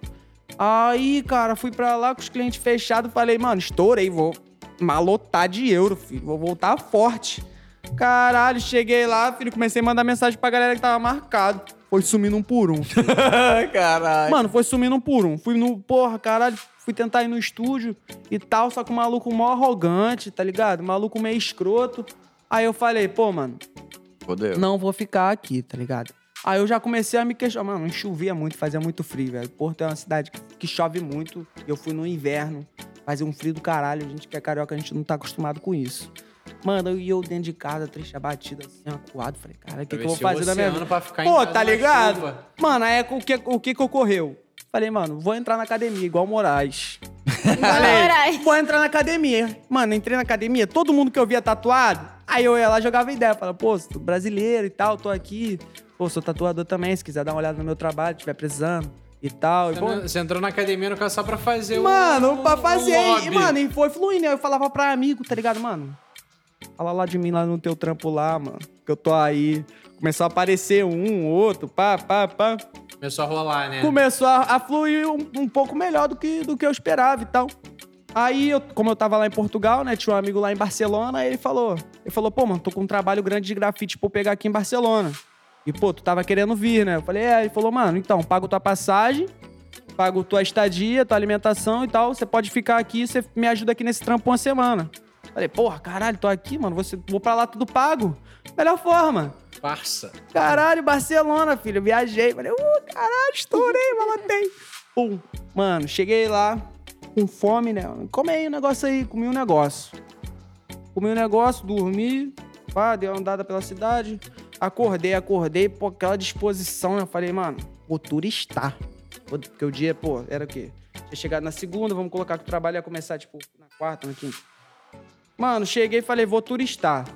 Aí, cara, fui pra lá com os clientes fechados, falei, mano, estourei, vou malotar de euro, filho, vou voltar forte. Caralho, cheguei lá, filho, comecei a mandar mensagem pra galera que tava marcado. Foi sumindo um por um. [LAUGHS] Caralho. Mano, foi sumindo um por um. Fui no, porra, caralho, fui tentar ir no estúdio e tal, só que o maluco mó arrogante, tá ligado? O maluco meio escroto. Aí eu falei, pô, mano, Fodeu. não vou ficar aqui, tá ligado? Aí eu já comecei a me questionar. Mano, chovia muito, fazia muito frio, velho. Porto é uma cidade que, que chove muito. Eu fui no inverno, fazia um frio do caralho. A gente que é carioca, a gente não tá acostumado com isso. Mano, eu ia eu dentro de casa, trecha batida, assim, acuado. Falei, cara, o que, que eu vou fazer da minha vida? Pra ficar em Pô, casa tá ligado? chuva. Mano, aí o que, o que que ocorreu? Falei, mano, vou entrar na academia, igual o Moraes. Moraes. Vou entrar na academia. Mano, entrei na academia, todo mundo que eu via tatuado, aí eu ia lá jogava ideia. Falava, pô, sou brasileiro e tal, tô aqui. Pô, sou tatuador também, se quiser dar uma olhada no meu trabalho, tiver precisando e tal. E, Você, pô, não- você entrou na academia no caso só pra fazer o. Mano, pra o fazer. e, mano, e foi fluindo. Aí eu falava pra amigo, tá ligado, mano? Fala lá de mim lá no teu trampo lá, mano. Que eu tô aí. Começou a aparecer um, outro, pá, pá, pá. Começou a rolar, né? Começou a, a fluir um, um pouco melhor do que, do que eu esperava e tal. Aí, eu, como eu tava lá em Portugal, né? Tinha um amigo lá em Barcelona, aí ele falou. Ele falou, pô, mano, tô com um trabalho grande de grafite pra eu pegar aqui em Barcelona. E, pô, tu tava querendo vir, né? Eu falei, é. Ele falou, mano, então, pago tua passagem, pago tua estadia, tua alimentação e tal. Você pode ficar aqui, você me ajuda aqui nesse trampo uma semana. Falei, porra, caralho, tô aqui, mano. Você, vou pra lá tudo pago. Melhor forma. Parça. Caralho, Barcelona, filho. Eu viajei. Falei, uh, caralho, estourei, malotei. Pum. Mano, cheguei lá com fome, né? Comei um negócio aí, comi um negócio. Comi um negócio, dormi, pá, dei uma andada pela cidade. Acordei, acordei, pô, aquela disposição, né? Eu falei, mano, vou turistar. Porque o dia, pô, era o quê? Tinha chegado na segunda, vamos colocar que o trabalho ia começar, tipo, na quarta, na quinta. Mano, cheguei e falei, vou turistar.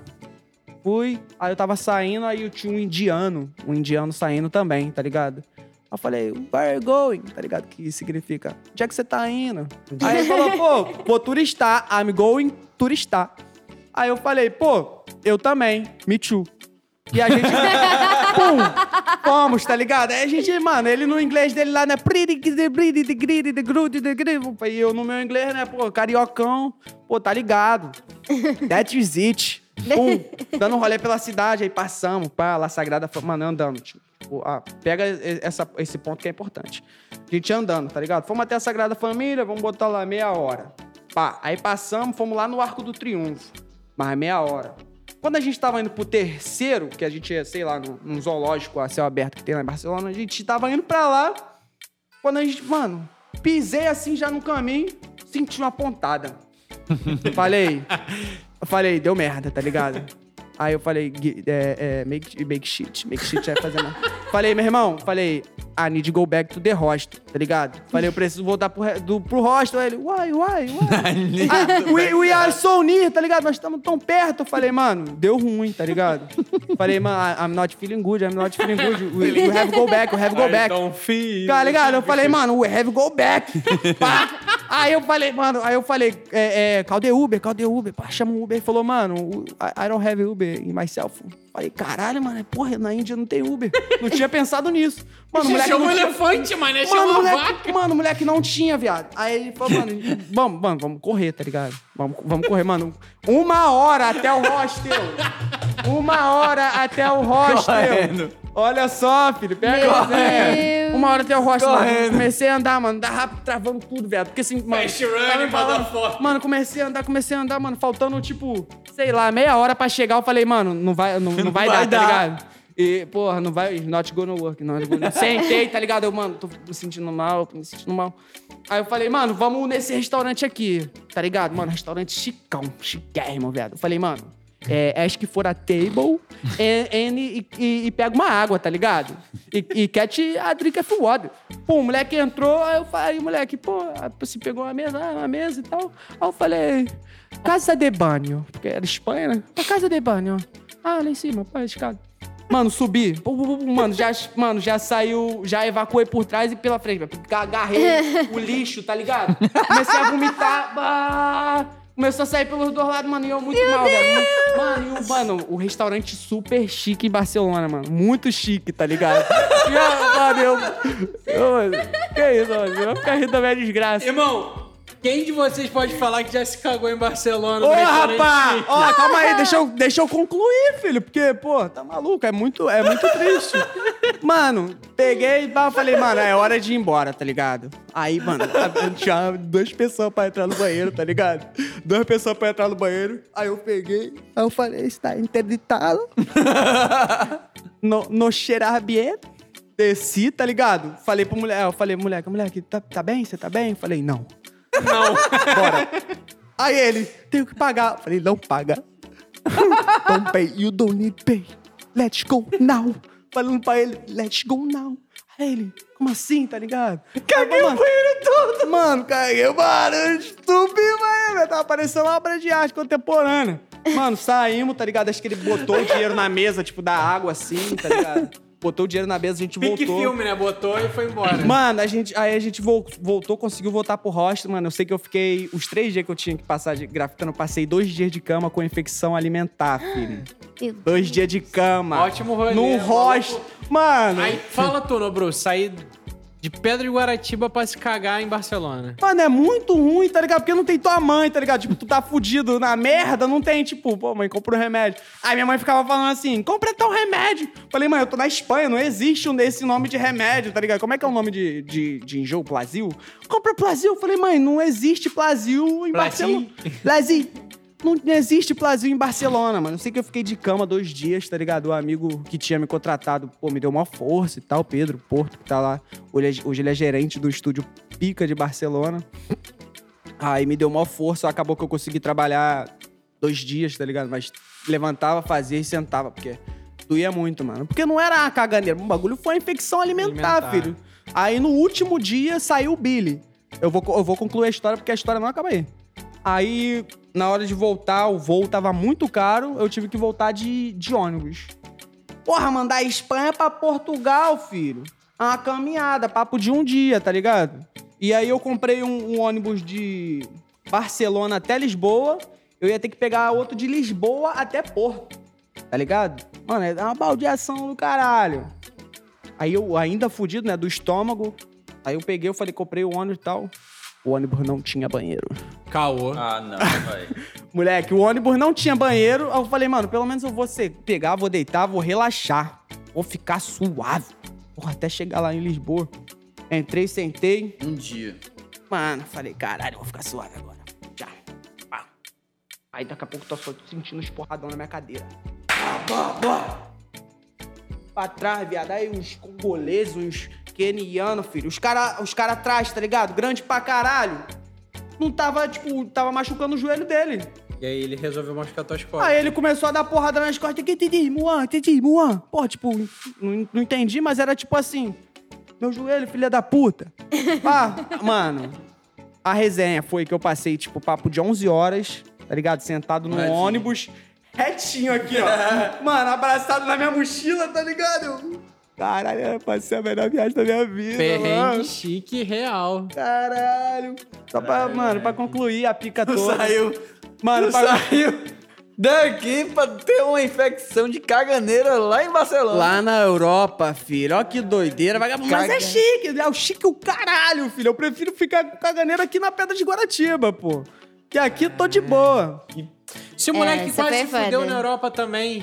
Fui, aí eu tava saindo, aí eu tinha um indiano, um indiano saindo também, tá ligado? Eu falei, where are you going? Tá ligado? Que significa, onde é que você tá indo? Aí ele falou, pô, vou turistar, I'm going turistar. Aí eu falei, pô, eu também, me too. E a gente, pum, fomos, tá ligado? Aí a gente, mano, ele no inglês dele lá, né? E eu no meu inglês, né? Pô, cariocão, pô, tá ligado. [LAUGHS] That is it. Pum, dando um rolê pela cidade, aí passamos, pá, lá Sagrada, Fa- mano, andando, tipo, ah, pega essa, esse ponto que é importante. A gente andando, tá ligado? Fomos até a Sagrada Família, vamos botar lá meia hora. Pá, aí passamos, fomos lá no Arco do Triunfo, mais meia hora. Quando a gente tava indo pro terceiro, que a gente ia, sei lá, num, num zoológico a céu aberto que tem lá em Barcelona, a gente tava indo pra lá. Quando a gente, mano, pisei assim já no caminho, senti uma pontada. [LAUGHS] falei, eu falei, deu merda, tá ligado? Aí eu falei, "Gui- é, é, make, make shit, make shit é fazer nada. [LAUGHS] falei, meu irmão, falei, I need to go back to the hostel, tá ligado? Falei, eu preciso voltar pro, do, pro hostel. Aí ele, why, why, why? Ah, we, we are so near, tá ligado? Nós estamos tão perto. Eu falei, mano, deu ruim, tá ligado? falei, mano, I- I'm not feeling good, I'm not feeling good. We, we [LAUGHS] have to go back, we have to go back. Então, filho. Tá ligado? Eu falei, mano, we have to go back. [LAUGHS] Aí eu falei, mano, aí eu falei, é, é, the Uber, the Uber. Pá, chama o Uber. Ele falou, mano, I, I don't have Uber in myself. Falei, caralho, mano, porra, na Índia não tem Uber. Não tinha pensado nisso. Mano, o moleque Chama não um tinha... elefante, mano. Mano, Chama moleque, vaca. mano, o moleque não tinha, viado. Aí ele falou, mano, vamos, mano, vamos correr, tá ligado? Vamos, vamos correr, mano. Uma hora até o hostel. Uma hora até o hostel. Correndo. Olha só, filho, pega Meu ideia. Deus. Uma hora até o rosto, mano. Correndo. Comecei a andar, mano. Dá rápido, travando tudo, velho. Porque assim, mano. Fast running, falando- motherfucker. Mano, comecei a andar, comecei a andar, mano. Faltando, tipo, sei lá, meia hora pra chegar. Eu falei, mano, não vai, não, não [LAUGHS] vai, vai dar, tá dar. ligado? E, porra, não vai. Not gonna work, not gonna Sentei, tá ligado? Eu, mano, tô me sentindo mal, tô me sentindo mal. Aí eu falei, mano, vamos nesse restaurante aqui, tá ligado? Mano, restaurante chicão, chiquérrimo, velho. Eu falei, mano, é, que for a table and, and- e, e, e pega uma água, tá ligado? E, e catch a drink of water. Pô, o moleque entrou, aí eu falei, moleque, pô, você pegou uma mesa, ah, uma mesa e tal. Aí eu falei, casa de banho, porque era Espanha, né? A casa de banho. Ah, lá em cima, pô, escada. Mano, subi. Mano, já, mano, já saiu, já evacuei por trás e pela frente. Agarrei [LAUGHS] o lixo, tá ligado? Comecei a vomitar. bah, Começou a sair pelos dois lados, mano, e eu muito mal, velho. Muito- Mano, e o, mano, o restaurante super chique em Barcelona, mano. Muito chique, tá ligado? E, eu, mano, eu... eu que isso, mano? Eu vou ficar rindo da minha desgraça. Irmão, quem de vocês pode falar que já se cagou em Barcelona? Ô, rapaz! Ó, calma aí, deixa eu, deixa eu concluir, filho. Porque, pô, tá maluco, é muito, é muito triste. [LAUGHS] Mano, peguei e falei, mano, é hora de ir embora, tá ligado? Aí, mano, tinha duas pessoas pra entrar no banheiro, tá ligado? Duas pessoas pra entrar no banheiro. Aí eu peguei, aí eu falei, está interditado. [LAUGHS] no, no cheirar bien. Desci, tá ligado? Falei pro mulher, eu falei, moleque, moleque, tá, tá bem? Você tá bem? Falei, não. Não. Bora. Aí ele, tenho que pagar. Falei, não paga. don't pay, you don't need pay. Let's go now. Falando pra ele, let's go now. Aí ele, como assim, tá ligado? Caguei o banheiro todo. Mano, caguei o barulho, estúpido, velho. Tava parecendo uma obra de arte contemporânea. Mano, saímos, tá ligado? Acho que ele botou o dinheiro na mesa, tipo, da água assim, tá ligado? Botou o dinheiro na mesa, a gente Pique voltou. filme, né? Botou e foi embora. Mano, a gente, aí a gente vol- voltou, conseguiu voltar pro hostel, mano. Eu sei que eu fiquei. Os três dias que eu tinha que passar de grafitando, eu passei dois dias de cama com infecção alimentar, filho. Meu Dois dias de cama. Ótimo rolê, Num maluco. hostel. Mano. Aí fala tu, no Bruce, sair de Pedra de Guaratiba pra se cagar em Barcelona. Mano, é muito ruim, tá ligado? Porque não tem tua mãe, tá ligado? Tipo, tu tá fudido na merda, não tem, tipo, pô, mãe, compra um remédio. Aí minha mãe ficava falando assim, compra tal remédio. Falei, mãe, eu tô na Espanha, não existe um desse nome de remédio, tá ligado? Como é que é o nome de, de, de enjoo? Plasil? Compra Plasil. Falei, mãe, não existe Plasil em Plasil? Barcelona. Plasil. Não existe Plasil em Barcelona, mano. Eu sei que eu fiquei de cama dois dias, tá ligado? O amigo que tinha me contratado, pô, me deu uma força e tal, Pedro Porto, que tá lá. Hoje, hoje ele é gerente do estúdio Pica de Barcelona. Aí me deu uma força, acabou que eu consegui trabalhar dois dias, tá ligado? Mas levantava, fazia e sentava, porque doía muito, mano. Porque não era uma caganeira, um bagulho foi uma infecção alimentar, Alimentar. filho. Aí no último dia saiu o Billy. Eu vou, eu vou concluir a história porque a história não acaba aí. Aí, na hora de voltar, o voo tava muito caro, eu tive que voltar de, de ônibus. Porra, mandar Espanha pra Portugal, filho. É uma caminhada, papo de um dia, tá ligado? E aí eu comprei um, um ônibus de Barcelona até Lisboa. Eu ia ter que pegar outro de Lisboa até Porto. Tá ligado? Mano, é uma baldeação do caralho. Aí eu, ainda fudido, né, do estômago. Aí eu peguei, eu falei, comprei o ônibus e tal. O ônibus não tinha banheiro. Caô. Ah, não, vai. [LAUGHS] Moleque, o ônibus não tinha banheiro. Aí eu falei, mano, pelo menos eu vou ser, pegar, vou deitar, vou relaxar. Vou ficar suave. Porra, até chegar lá em Lisboa. Entrei, sentei. Um dia. Mano, falei, caralho, eu vou ficar suave agora. Já. Pá. Aí daqui a pouco tô só sentindo uns porradão na minha cadeira. Bah, bah, bah. Pra trás, viado. Aí uns congoleses, uns kenianos, filho. Os cara, os cara atrás, tá ligado? Grande pra caralho. Não tava, tipo, tava machucando o joelho dele. E aí ele resolveu machucar tuas costas. Aí ele começou a dar porrada nas costas. Que entendi, Muan, entendi, Muan. Porra, tipo, não, não entendi, mas era tipo assim. Meu joelho, filha da puta. Pá, [LAUGHS] mano, a resenha foi que eu passei, tipo, papo de 11 horas, tá ligado? Sentado no ônibus, retinho aqui, ó. [LAUGHS] mano, abraçado na minha mochila, tá ligado? Caralho, era pra ser a melhor viagem da minha vida, Perrengue mano. chique real. Caralho. Só pra, mano, pra concluir a pica toda. Saiu. Mano, Tu pra... saiu daqui pra ter uma infecção de caganeira lá em Barcelona. Lá na Europa, filho. Olha que doideira. Vagabundo. Mas é chique. É o chique o caralho, filho. Eu prefiro ficar com caganeira aqui na Pedra de Guaratiba, pô. Que aqui eu tô de boa. Se o É, moleque isso quase se fudeu na Europa também,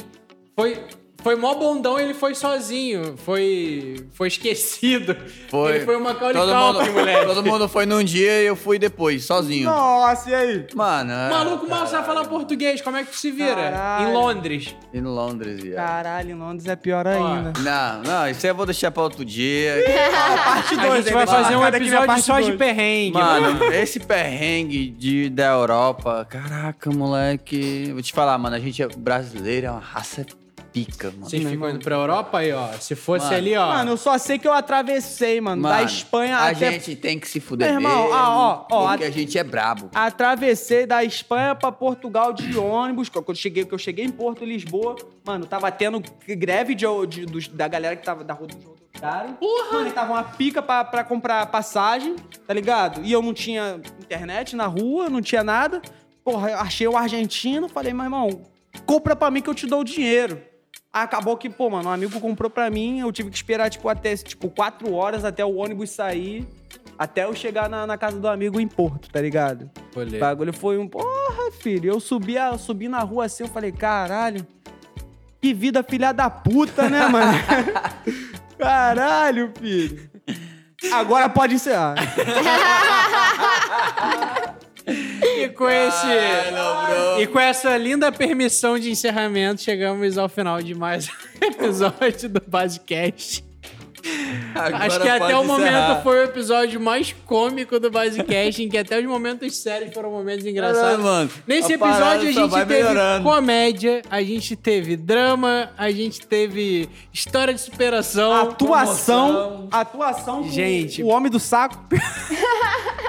foi, Foi mó bondão ele foi sozinho. Foi. Foi esquecido. Foi. Ele foi uma Macaulay todo Culkin, mundo, moleque. todo mundo foi num dia e eu fui depois, sozinho. Nossa, e aí? Mano, é- Maluco mal sabe falar português, como é que tu se vira? Caralho. Em Londres. Em Londres, ia. Caralho, em Londres é pior ainda. Não, não, isso aí eu vou deixar pra outro dia. [LAUGHS] Parte A gente vai fazer um episódio só de perrengue. Mano, [LAUGHS] esse perrengue de, da Europa, caraca, moleque. Vou te falar, mano, a gente é brasileiro, é uma raça pica, mano. Vocês ficam indo pra Europa aí, ó. Se fosse Mano. ali, ó. Mano, eu só sei que eu atravessei, mano, da Mano, Espanha a até... gente tem que se fuder Meu irmão, mesmo, ah, ó, ó, porque a- a gente é brabo. Atravessei da Espanha pra Portugal de ônibus. Quando eu cheguei, que eu cheguei em Porto Lisboa, mano, tava tendo greve de, de- dos- da galera que tava da rua dos rodoviários. Mano, e tava uma pica pra, pra comprar passagem, tá ligado? E eu não tinha internet na rua, não tinha nada. Porra, achei o argentino, falei, meu irmão, compra pra mim que eu te dou o dinheiro. Acabou que, pô, mano, um amigo comprou pra mim, eu tive que esperar, tipo, até, tipo, quatro horas até o ônibus sair, até eu chegar na, na casa do amigo em Porto, tá ligado? Rolê. O bagulho foi um. Porra, filho. Eu subi, a- eu subi na rua assim, eu falei, caralho. Que vida filha da puta, né, mano? [LAUGHS] caralho, filho. Agora pode encerrar. [LAUGHS] E com esse. E com essa linda permissão de encerramento, chegamos ao final de mais um [LAUGHS] episódio do Basecast. Acho que até o momento foi o episódio mais cômico do Basecast, em que até os momentos sérios foram momentos engraçados. Mano. Nesse A episódio a gente teve melhorando. comédia, a gente teve drama, a gente teve história de superação. Atuação. Atuação. com Gente. O homem do saco. [LAUGHS]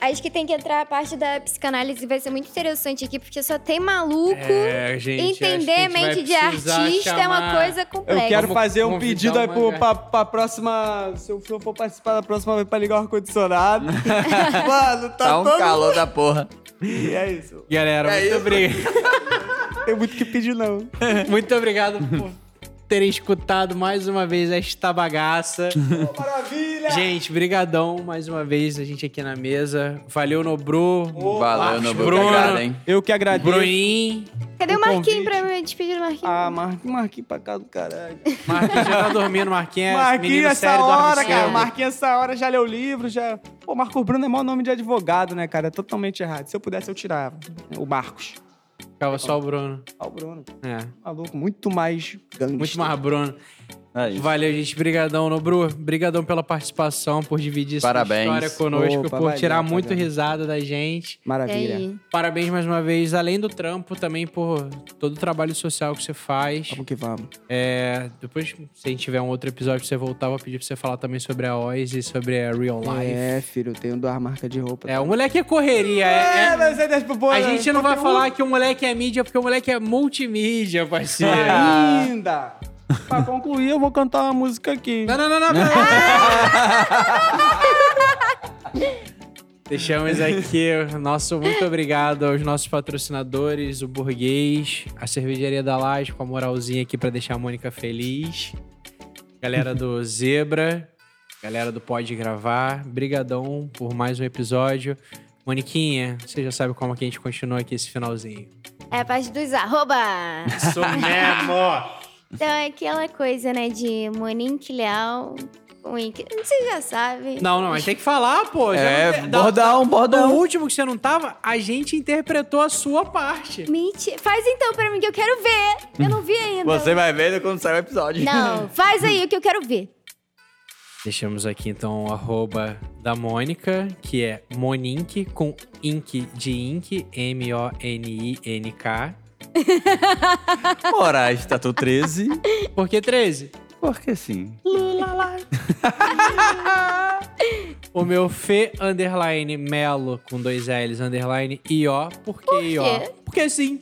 Acho que tem que entrar a parte da psicanálise, vai ser muito interessante aqui, porque só tem maluco. É, gente, acho que a Entender vai mente de artista é uma chamar- coisa Eu complexa. quero Vamos fazer um pedido aí pro, pra, pra próxima. Se eu, eu for participar da próxima vez pra ligar o ar-condicionado. [LAUGHS] Mano, tá, Tá um todo. calor da porra. E é isso. Galera, É muito isso. obrigado. Tem muito o que pedir, não. [LAUGHS] Muito obrigado por terem escutado mais uma vez esta bagaça. [LAUGHS] Maravilha! Gente, brigadão mais uma vez a gente aqui na mesa. Valeu Nobru, Valeu, Marcos no Bruno, Bruno. hein? Eu que agradeço. Bruninho. Cadê o o Marquinhos pra me despedir do Marquinhos? Ah, Marquinhos, Marquinhos pra cá do caralho. Marquinhos já tá dormindo, Marquinhos. Marquinhos, essa sério, hora, cara. cedo. Marquinhos, essa hora já leu o livro, já. Pô, Marco Bruno é mau nome de advogado, né, cara? É totalmente errado. Se eu pudesse, eu tirava. O Marcos. Ficava só o Bruno. Ah, o Bruno. É, Maluco, muito mais gangster. muito mais Bruno. É isso. Valeu, gente. Brigadão, Nobru. Brigadão pela participação, por dividir Parabéns. sua história conosco, Opa, por valeu, tirar valeu. muito risada da gente. Maravilha. aí? Parabéns mais uma vez, além do trampo, também por todo o trabalho social que você faz. Vamos que vamos. É, depois, se a gente tiver um outro episódio pra você voltar, eu vou pedir pra você falar também sobre a Oz e sobre a Real Life. É, filho, eu tenho duas marcas de roupa. É, o moleque é correria. É, é- mas aí deixa pro povo, a gente não vai falar que o moleque é mídia, porque o moleque é multimídia, parceiro. [LAUGHS] Ainda. Pra concluir, eu vou cantar uma música aqui. Não, não, não, não. não. [LAUGHS] Deixamos aqui o nosso muito obrigado aos nossos patrocinadores, o Burguês, a Cervejaria da Laje, com a moralzinha aqui pra deixar a Mônica feliz. Galera do Zebra, galera do Pode Gravar, brigadão por mais um episódio. Moniquinha, você já sabe como que a gente continua aqui esse finalzinho. É a parte dos arroba. Isso mesmo! [LAUGHS] Então é aquela coisa, né, de Monique Leal com Ink. Você já sabe. Não, não, mas tem que falar, pô. já É, não tem- da- bordão, No bordão. último que você não tava, a gente interpretou a sua parte. Mentira. Faz então pra mim que eu quero ver. Eu não vi ainda. Você vai ver quando sair o episódio. Não, [LAUGHS] faz aí o que eu quero ver. Deixamos aqui então o arroba da Mônica, que é Monink com ink de ink, M-O-N-I-N-K. [LAUGHS] Moraes, Tatu 13. Por que 13? Porque sim. [LAUGHS] O meu Fê underline Melo com dois L's underline I-O. Por que I-O? quê? Porque sim.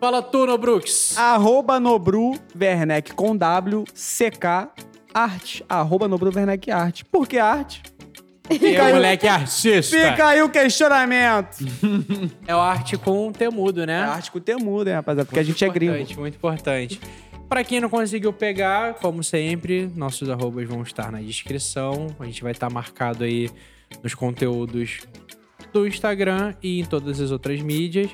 Fala tu, no Brooks. Arroba Nobru Werneck com W, CK, arte. Arroba Nobru Werneck arte. Por que arte? Porque o moleque é artista. Fica aí o questionamento. [LAUGHS] É o arte com temudo, né? É arte com o Temudo, hein, rapaziada? Porque a Muito gente é gringo. importante, Muito importante. Pra quem não conseguiu pegar, como sempre, nossos arrobas vão estar na descrição. A gente vai estar marcado aí nos conteúdos do Instagram e em todas as outras mídias.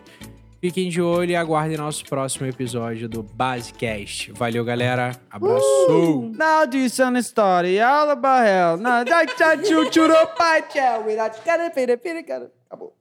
Fiquem de olho e aguardem nosso próximo episódio do Basecast. Valeu, galera. Abraço. Uh! Now this is a story all about hell. Now that you churo pai, tchau. Acabou.